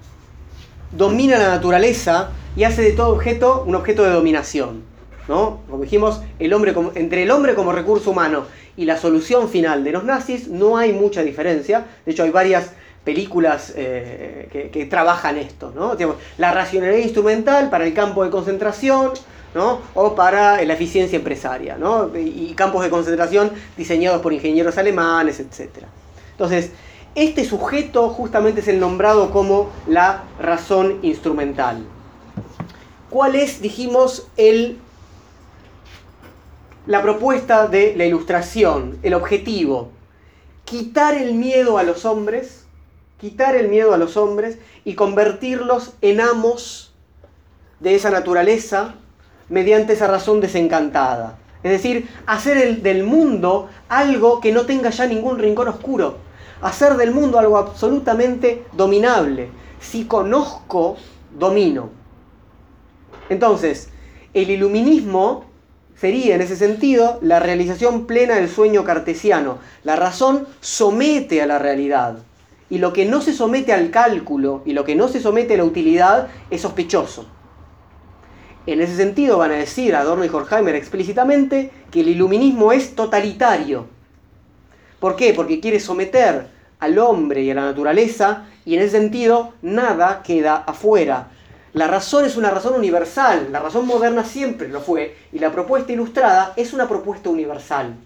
domina la naturaleza y hace de todo objeto un objeto de dominación. ¿no? Como dijimos, el hombre entre el hombre como recurso humano y la solución final de los nazis no hay mucha diferencia. De hecho, hay varias películas eh, que, trabajan esto. ¿no? la racionalidad instrumental para el campo de concentración ¿no? o para la eficiencia empresaria. ¿no? Y campos de concentración diseñados por ingenieros alemanes, etc. Entonces, este sujeto justamente es el nombrado como la razón instrumental. ¿Cuál es, dijimos, el, la propuesta de la ilustración, el objetivo? Quitar el miedo a los hombres, quitar el miedo a los hombres y convertirlos en amos de esa naturaleza mediante esa razón desencantada. Es decir, hacer del mundo algo que no tenga ya ningún rincón oscuro, hacer del mundo algo absolutamente dominable. Si conozco, domino. Entonces, el iluminismo sería en ese sentido la realización plena del sueño cartesiano. La razón somete a la realidad. Y lo que no se somete al cálculo y lo que no se somete a la utilidad es sospechoso. En ese sentido van a decir Adorno y Horkheimer explícitamente que el iluminismo es totalitario. ¿Por qué? Porque quiere someter al hombre y a la naturaleza, y en ese sentido nada queda afuera. La razón es una razón universal, la razón moderna siempre lo fue, y la propuesta ilustrada es una propuesta universal.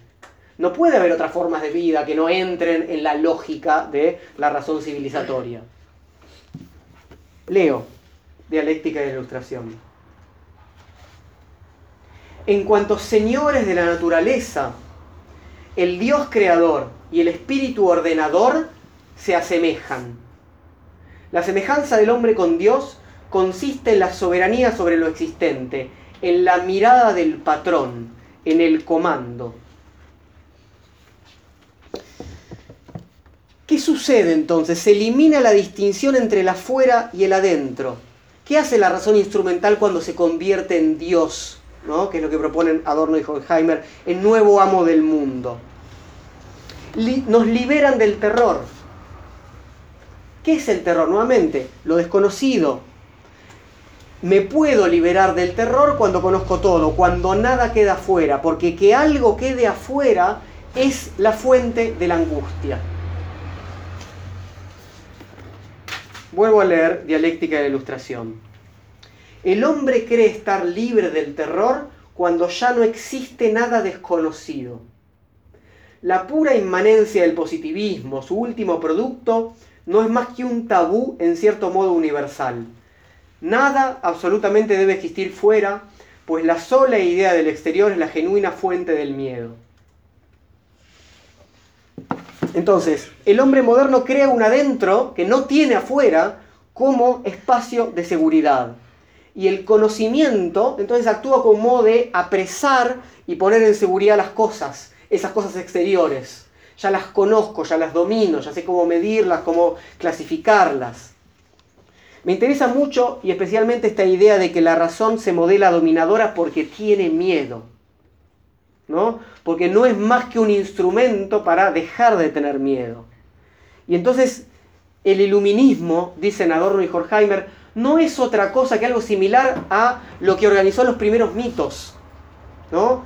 No puede haber otras formas de vida que no entren en la lógica de la razón civilizatoria. Leo, dialéctica de ilustración. En cuanto señores de la naturaleza, el Dios creador y el espíritu ordenador se asemejan. La semejanza del hombre con Dios consiste en la soberanía sobre lo existente, en la mirada del patrón, en el comando. ¿Qué sucede entonces? Se elimina la distinción entre el afuera y el adentro. ¿Qué hace la razón instrumental cuando se convierte en Dios? ¿no? que es lo que proponen Adorno y Horkheimer, el nuevo amo del mundo. nos liberan del terror. ¿Qué es el terror? Nuevamente, lo desconocido, me puedo liberar del terror cuando conozco todo, cuando nada queda afuera, porque que algo quede afuera es la fuente de la angustia. Vuelvo a leer Dialéctica de la Ilustración. El hombre cree estar libre del terror cuando ya no existe nada desconocido. La pura inmanencia del positivismo, su último producto, no es más que un tabú en cierto modo universal Nada absolutamente debe existir fuera, pues la sola idea del exterior es la genuina fuente del miedo. Entonces, el hombre moderno crea un adentro que no tiene afuera como espacio de seguridad. Y el conocimiento entonces actúa como de apresar y poner en seguridad las cosas, esas cosas exteriores. Ya las conozco, ya las domino, ya sé cómo medirlas, cómo clasificarlas. Me interesa mucho y especialmente esta idea de que la razón se modela dominadora porque tiene miedo. ¿no? Porque no es más que un instrumento para dejar de tener miedo. Y entonces el iluminismo, dicen Adorno y Horkheimer, no es otra cosa que algo similar a lo que organizó los primeros mitos. ¿no?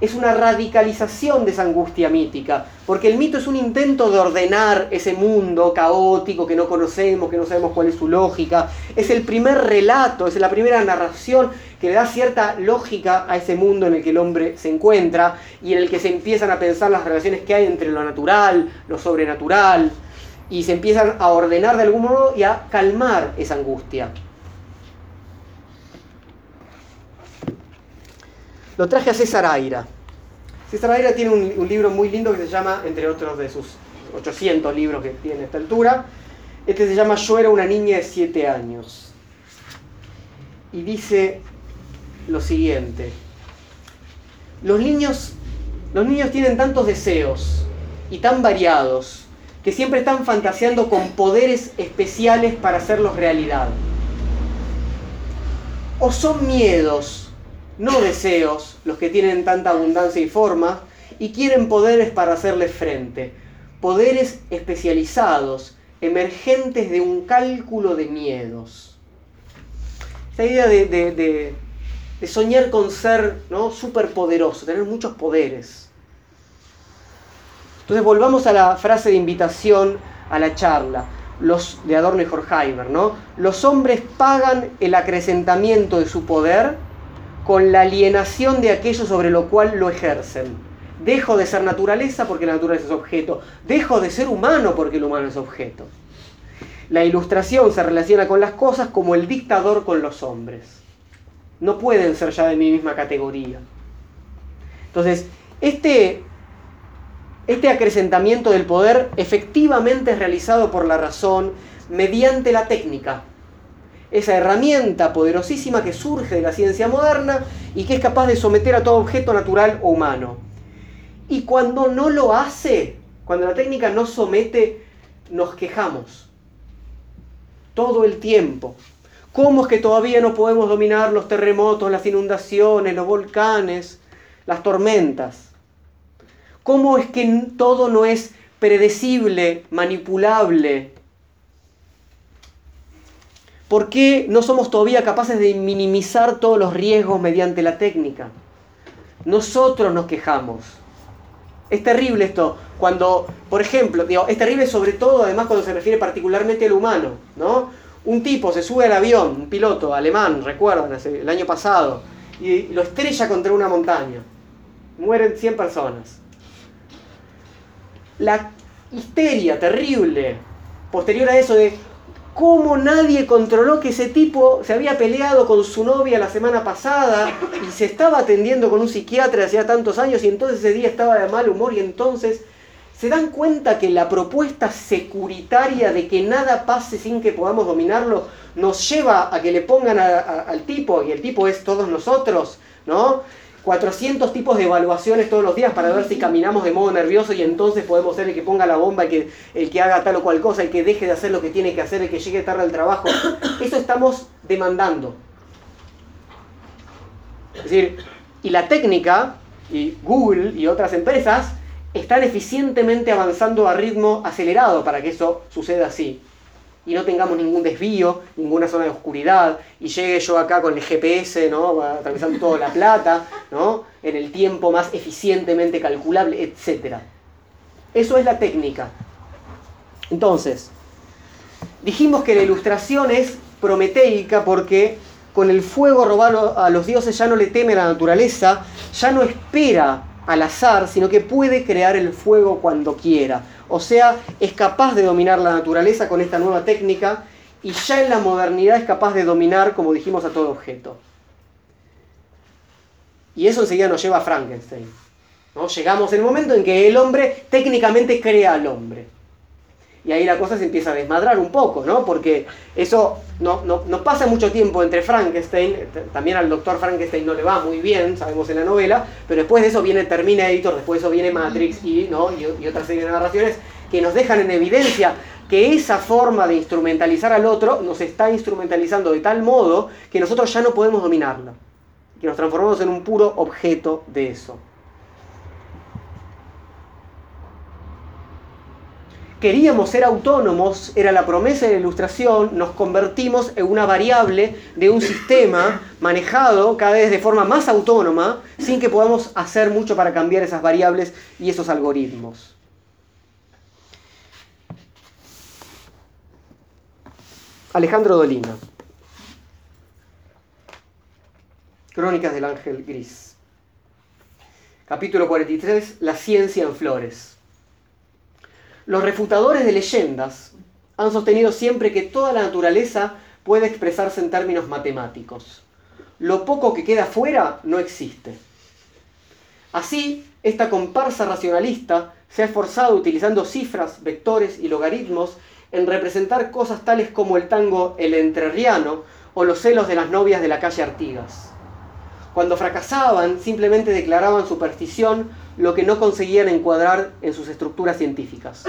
Es una radicalización de esa angustia mítica, porque el mito es un intento de ordenar ese mundo caótico que no conocemos, que no sabemos cuál es su lógica, es el primer relato, es la primera narración que le da cierta lógica a ese mundo en el que el hombre se encuentra y en el que se empiezan a pensar las relaciones que hay entre lo natural, lo sobrenatural, y se empiezan a ordenar de algún modo y a calmar esa angustia. Lo traje a César Aira. César Aira tiene un, libro muy lindo que se llama, entre otros de sus 800 libros que tiene a esta altura, este se llama Yo era una niña de 7 años. Y dice lo siguiente. Los niños, los niños tienen tantos deseos y tan variados que siempre están fantaseando con poderes especiales para hacerlos realidad. O son miedos no deseos los que tienen tanta abundancia y forma y quieren poderes para hacerles frente, poderes especializados, emergentes de un cálculo de miedos. Esta idea de, soñar con ser superpoderoso, tener muchos poderes. Entonces volvamos a la frase de invitación a la charla los de Adorno y Horkheimer, ¿no? Los hombres pagan el acrecentamiento de su poder con la alienación de aquello sobre lo cual lo ejercen. Dejo de ser naturaleza porque la naturaleza es objeto. Dejo de ser humano porque el humano es objeto. La ilustración se relaciona con las cosas como el dictador con los hombres. No pueden ser ya de mi misma categoría. Entonces, este, este acrecentamiento del poder efectivamente es realizado por la razón mediante la técnica, esa herramienta poderosísima que surge de la ciencia moderna y que es capaz de someter a todo objeto natural o humano. Y cuando no lo hace, cuando la técnica no somete, nos quejamos. Todo el tiempo. ¿Cómo es que todavía no podemos dominar los terremotos, las inundaciones, los volcanes, las tormentas? ¿Cómo es que todo no es predecible, manipulable, ¿Por qué no somos todavía capaces de minimizar todos los riesgos mediante la técnica? Nosotros nos quejamos. Es terrible esto, cuando, por ejemplo, digo, es terrible sobre todo además cuando se refiere particularmente al humano, ¿no? Un tipo se sube al avión, un piloto alemán, recuerdan, el año pasado, y lo estrella contra una montaña. Mueren 100 personas. La histeria terrible posterior a eso de cómo nadie controló que ese tipo se había peleado con su novia la semana pasada y se estaba atendiendo con un psiquiatra hacía tantos años y entonces ese día estaba de mal humor y entonces se dan cuenta que la propuesta securitaria de que nada pase sin que podamos dominarlo nos lleva a que le pongan al tipo, y el tipo es todos nosotros, ¿no? 400 tipos de evaluaciones todos los días para ver si caminamos de modo nervioso y entonces podemos ser el que ponga la bomba, el que, el que haga tal o cual cosa, el que deje de hacer lo que tiene que hacer, el que llegue tarde al trabajo. Eso estamos demandando. Es decir, y la técnica, y Google y otras empresas, están eficientemente avanzando a ritmo acelerado para que eso suceda así y no tengamos ningún desvío, ninguna zona de oscuridad, y llegue yo acá con el GPS, ¿no? atravesando toda la plata, ¿no? en el tiempo más eficientemente calculable, etc. Eso es la técnica. Entonces, dijimos que la ilustración es prometeica porque con el fuego robado a los dioses ya no le teme la naturaleza, ya no espera al azar, sino que puede crear el fuego cuando quiera. O sea, es capaz de dominar la naturaleza con esta nueva técnica y ya en la modernidad es capaz de dominar, como dijimos, a todo objeto. Y eso enseguida nos lleva a Frankenstein. ¿no? Llegamos en el momento en que el hombre técnicamente crea al hombre. Y ahí la cosa se empieza a desmadrar un poco, ¿no? Porque eso no, no, pasa mucho tiempo entre Frankenstein, también al doctor Frankenstein no le va muy bien, sabemos en la novela, pero después de eso viene Terminator, después de eso viene Matrix y, ¿no? y, y otra serie de narraciones que nos dejan en evidencia que esa forma de instrumentalizar al otro nos está instrumentalizando de tal modo que nosotros ya no podemos dominarla, que nos transformamos en un puro objeto de eso. Queríamos ser autónomos, era la promesa de la ilustración, nos convertimos en una variable de un sistema manejado cada vez de forma más autónoma, sin que podamos hacer mucho para cambiar esas variables y esos algoritmos. Alejandro Dolina. Crónicas del Ángel Gris. Capítulo 43, La ciencia en flores. Los refutadores de leyendas han sostenido siempre que toda la naturaleza puede expresarse en términos matemáticos. Lo poco que queda fuera no existe. Así, esta comparsa racionalista se ha esforzado utilizando cifras, vectores y logaritmos en representar cosas tales como el tango El Entrerriano o los celos de las novias de la calle Artigas. Cuando fracasaban, simplemente declaraban superstición lo que no conseguían encuadrar en sus estructuras científicas.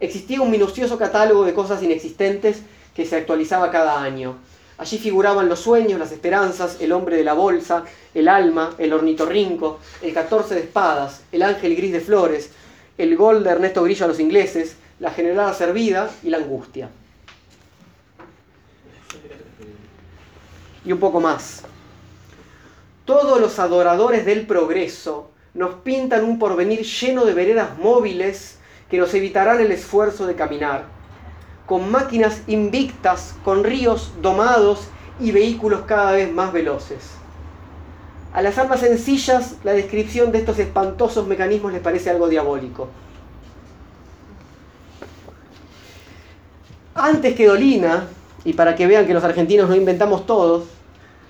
Existía un minucioso catálogo de cosas inexistentes que se actualizaba cada año. Allí figuraban los sueños, las esperanzas, el hombre de la bolsa, el alma, el ornitorrinco, el 14 de espadas, el ángel gris de flores, el gol de Ernesto Grillo a los ingleses, la generada servida y la angustia. Y un poco más. Todos los adoradores del progreso nos pintan un porvenir lleno de veredas móviles que nos evitarán el esfuerzo de caminar, con máquinas invictas, con ríos domados y vehículos cada vez más veloces. A las almas sencillas la descripción de estos espantosos mecanismos les parece algo diabólico. Antes que Dolina, y para que vean que los argentinos no inventamos todos,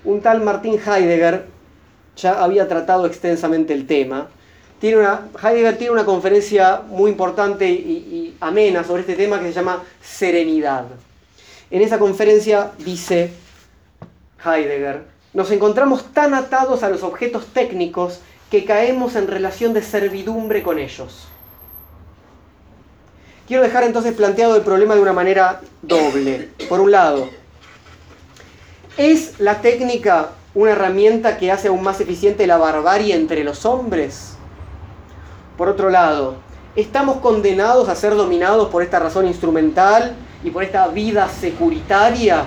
un tal Martín Heidegger ya había tratado extensamente el tema. Heidegger tiene una conferencia muy importante y, y amena sobre este tema que se llama Serenidad. En esa conferencia dice Heidegger, nos encontramos tan atados a los objetos técnicos que caemos en relación de servidumbre con ellos. Quiero dejar entonces planteado el problema de una manera doble. Por un lado, ¿es la técnica una herramienta que hace aún más eficiente la barbarie entre los hombres? Por otro lado, ¿estamos condenados a ser dominados por esta razón instrumental y por esta vida securitaria?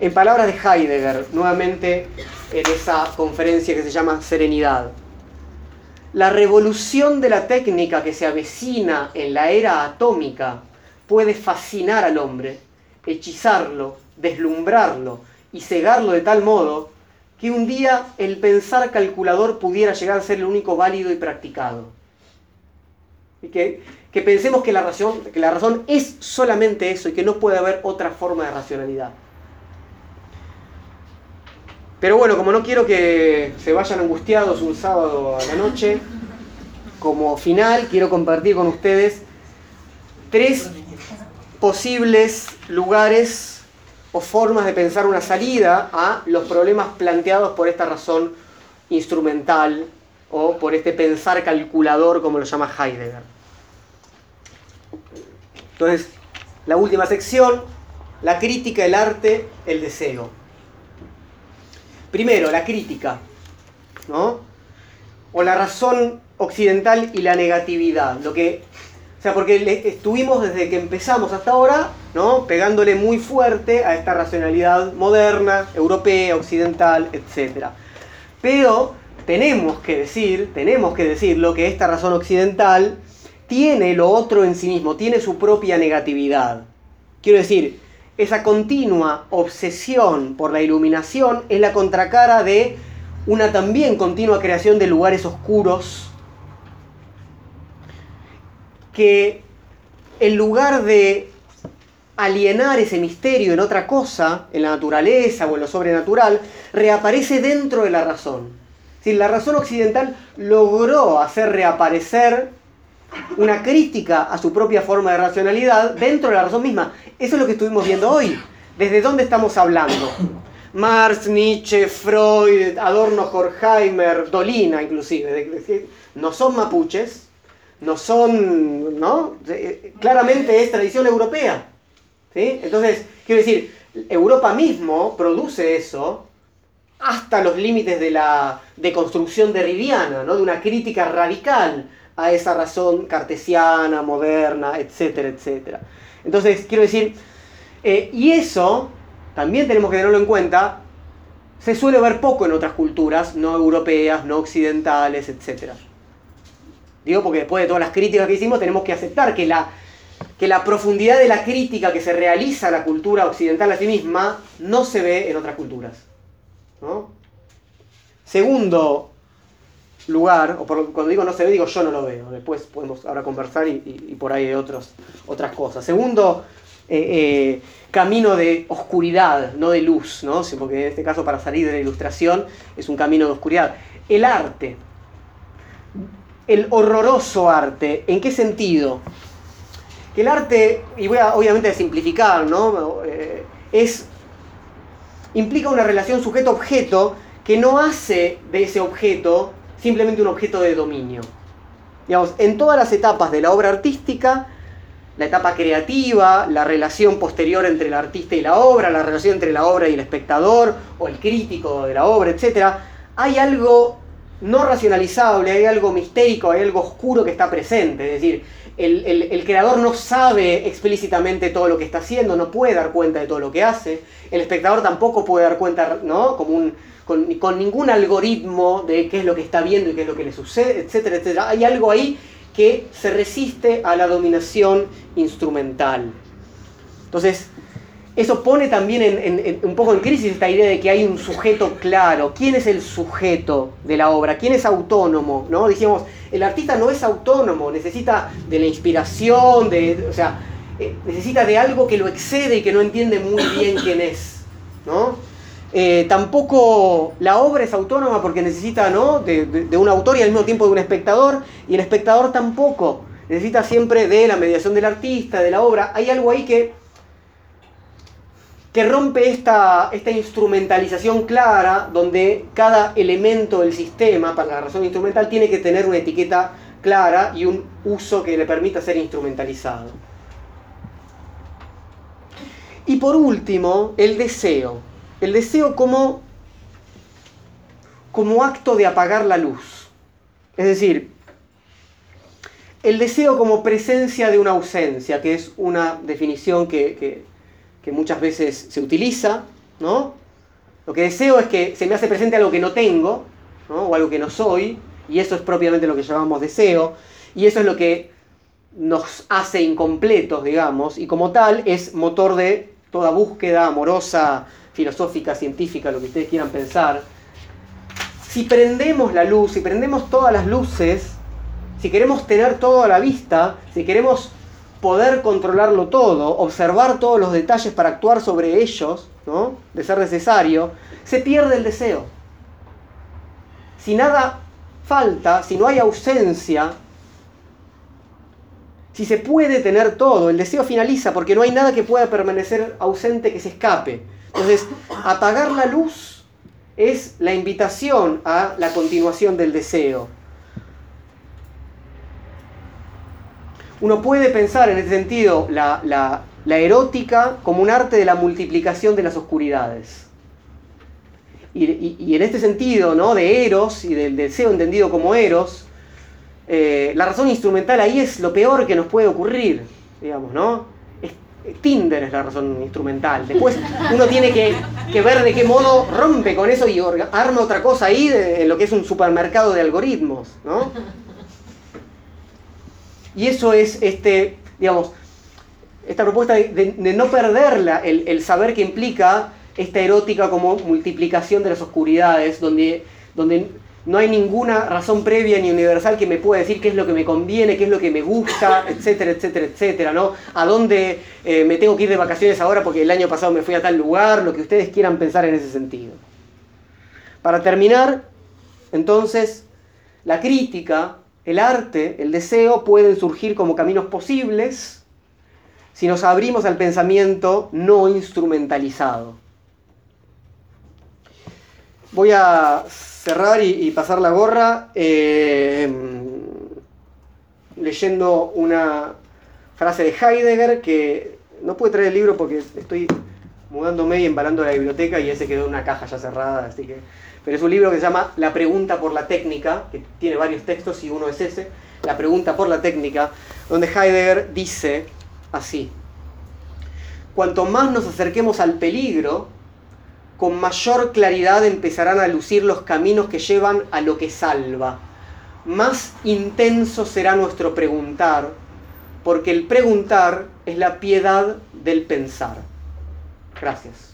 En palabras de Heidegger, nuevamente en esa conferencia que se llama Serenidad, la revolución de la técnica que se avecina en la era atómica puede fascinar al hombre, hechizarlo, deslumbrarlo y cegarlo de tal modo que un día el pensar calculador pudiera llegar a ser el único válido y practicado. Y que, que pensemos que la, razón, que la razón es solamente eso y que no puede haber otra forma de racionalidad. Pero bueno, como no quiero que se vayan angustiados un sábado a la noche, como final quiero compartir con ustedes tres posibles lugares o formas de pensar una salida a los problemas planteados por esta razón instrumental o por este pensar calculador como lo llama Heidegger. Entonces, la última sección, la crítica, el arte, el deseo. Primero, la crítica, ¿no? O la razón occidental y la negatividad, lo que sea, porque estuvimos desde que empezamos hasta ahora, ¿no? Pegándole muy fuerte a esta racionalidad moderna, europea, occidental, etc. Pero tenemos que decir, tenemos que decir lo que esta razón occidental tiene lo otro en sí mismo, tiene su propia negatividad. Quiero decir, esa continua obsesión por la iluminación es la contracara de una también continua creación de lugares oscuros que en lugar de alienar ese misterio en otra cosa, en la naturaleza o en lo sobrenatural, reaparece dentro de la razón. Si la razón occidental logró hacer reaparecer una crítica a su propia forma de racionalidad dentro de la razón misma. Eso es lo que estuvimos viendo hoy. ¿Desde dónde estamos hablando? Marx, Nietzsche, Freud, Adorno, Horkheimer, Dolina inclusive. No son mapuches, no son, ¿no? Claramente es tradición europea. ¿sí? Entonces, quiero decir, Europa mismo produce eso hasta los límites de la deconstrucción derridiana, ¿no? de una crítica radical a esa razón cartesiana, moderna, etcétera, etcétera. Entonces, quiero decir, eh, y eso también tenemos que tenerlo en cuenta, se suele ver poco en otras culturas, no europeas, no occidentales, etcétera. Digo porque después de todas las críticas que hicimos tenemos que aceptar que la, que la profundidad de la crítica que se realiza a la cultura occidental a sí misma no se ve en otras culturas. Segundo lugar, o cuando digo no se ve, digo yo no lo veo. Después podemos ahora conversar y, por ahí hay otros, otras cosas. Segundo eh, eh, camino de oscuridad, no de luz, ¿no? porque en este caso para salir de la ilustración es un camino de oscuridad. El arte el horroroso arte. ¿En qué sentido? Que el arte, y voy a obviamente simplificar, ¿no? Eh, es, implica una relación sujeto-objeto que no hace de ese objeto simplemente un objeto de dominio. Digamos, en todas las etapas de la obra artística, la etapa creativa, la relación posterior entre el artista y la obra, la relación entre la obra y el espectador o el crítico de la obra, etc., hay algo no racionalizable, hay algo mistérico, hay algo oscuro que está presente. Es decir, el, creador no sabe explícitamente todo lo que está haciendo, no puede dar cuenta de todo lo que hace. El espectador tampoco puede dar cuenta, ¿no? Como un, con, ningún algoritmo de qué es lo que está viendo y qué es lo que le sucede, etcétera, etcétera. Hay algo ahí que se resiste a la dominación instrumental. Entonces, eso pone también un poco en crisis esta idea de que hay un sujeto claro. ¿Quién es el sujeto de la obra? ¿Quién es autónomo? ¿no? Dijimos, el artista no es autónomo, necesita de la inspiración, de, o sea, eh, necesita de algo que lo excede y que no entiende muy bien quién es. ¿no? Eh, tampoco la obra es autónoma porque necesita ¿no? de, de un autor y al mismo tiempo de un espectador, y el espectador tampoco. Necesita siempre de la mediación del artista, de la obra. Hay algo ahí que que rompe esta, esta instrumentalización clara donde cada elemento del sistema, para la razón instrumental, tiene que tener una etiqueta clara y un uso que le permita ser instrumentalizado. Y por último, el deseo. El deseo como, como acto de apagar la luz. Es decir, el deseo como presencia de una ausencia, que es una definición que que muchas veces se utiliza, ¿no? Lo que deseo es que se me hace presente algo que no tengo, ¿no? o algo que no soy, y eso es propiamente lo que llamamos deseo, y eso es lo que nos hace incompletos, digamos, y como tal es motor de toda búsqueda amorosa, filosófica, científica, lo que ustedes quieran pensar. Si prendemos la luz, si prendemos todas las luces, si queremos tener todo a la vista, si queremos poder controlarlo todo, observar todos los detalles para actuar sobre ellos, ¿no? de ser necesario, se pierde el deseo. Si nada falta, si no hay ausencia, si se puede tener todo, el deseo finaliza porque no hay nada que pueda permanecer ausente que se escape. Entonces, apagar la luz es la invitación a la continuación del deseo. Uno puede pensar en ese sentido la, erótica como un arte de la multiplicación de las oscuridades. Y, en este sentido, ¿no? De Eros y del deseo entendido como Eros, eh, la razón instrumental ahí es lo peor que nos puede ocurrir, digamos, ¿no? Tinder es la razón instrumental. Después uno tiene que, ver de qué modo rompe con eso y arma otra cosa ahí en lo que es un supermercado de algoritmos, ¿no? Y eso es, este, digamos, esta propuesta de, no perderla, el, el, saber que implica esta erótica como multiplicación de las oscuridades, donde, donde no hay ninguna razón previa ni universal que me pueda decir qué es lo que me conviene, qué es lo que me gusta, etcétera, etcétera, etcétera, ¿no? A dónde eh, me tengo que ir de vacaciones ahora porque el año pasado me fui a tal lugar, lo que ustedes quieran pensar en ese sentido. Para terminar, entonces, la crítica el arte, el deseo pueden surgir como caminos posibles si nos abrimos al pensamiento no instrumentalizado. Voy a cerrar y, pasar la gorra eh, leyendo una frase de Heidegger que no pude traer el libro porque estoy mudándome y embalando la biblioteca y ese quedó en una caja ya cerrada, así que pero es un libro que se llama La pregunta por la técnica, que tiene varios textos y uno es ese, La pregunta por la técnica, donde Heidegger dice así, cuanto más nos acerquemos al peligro, con mayor claridad empezarán a lucir los caminos que llevan a lo que salva. Más intenso será nuestro preguntar, porque el preguntar es la piedad del pensar. Gracias.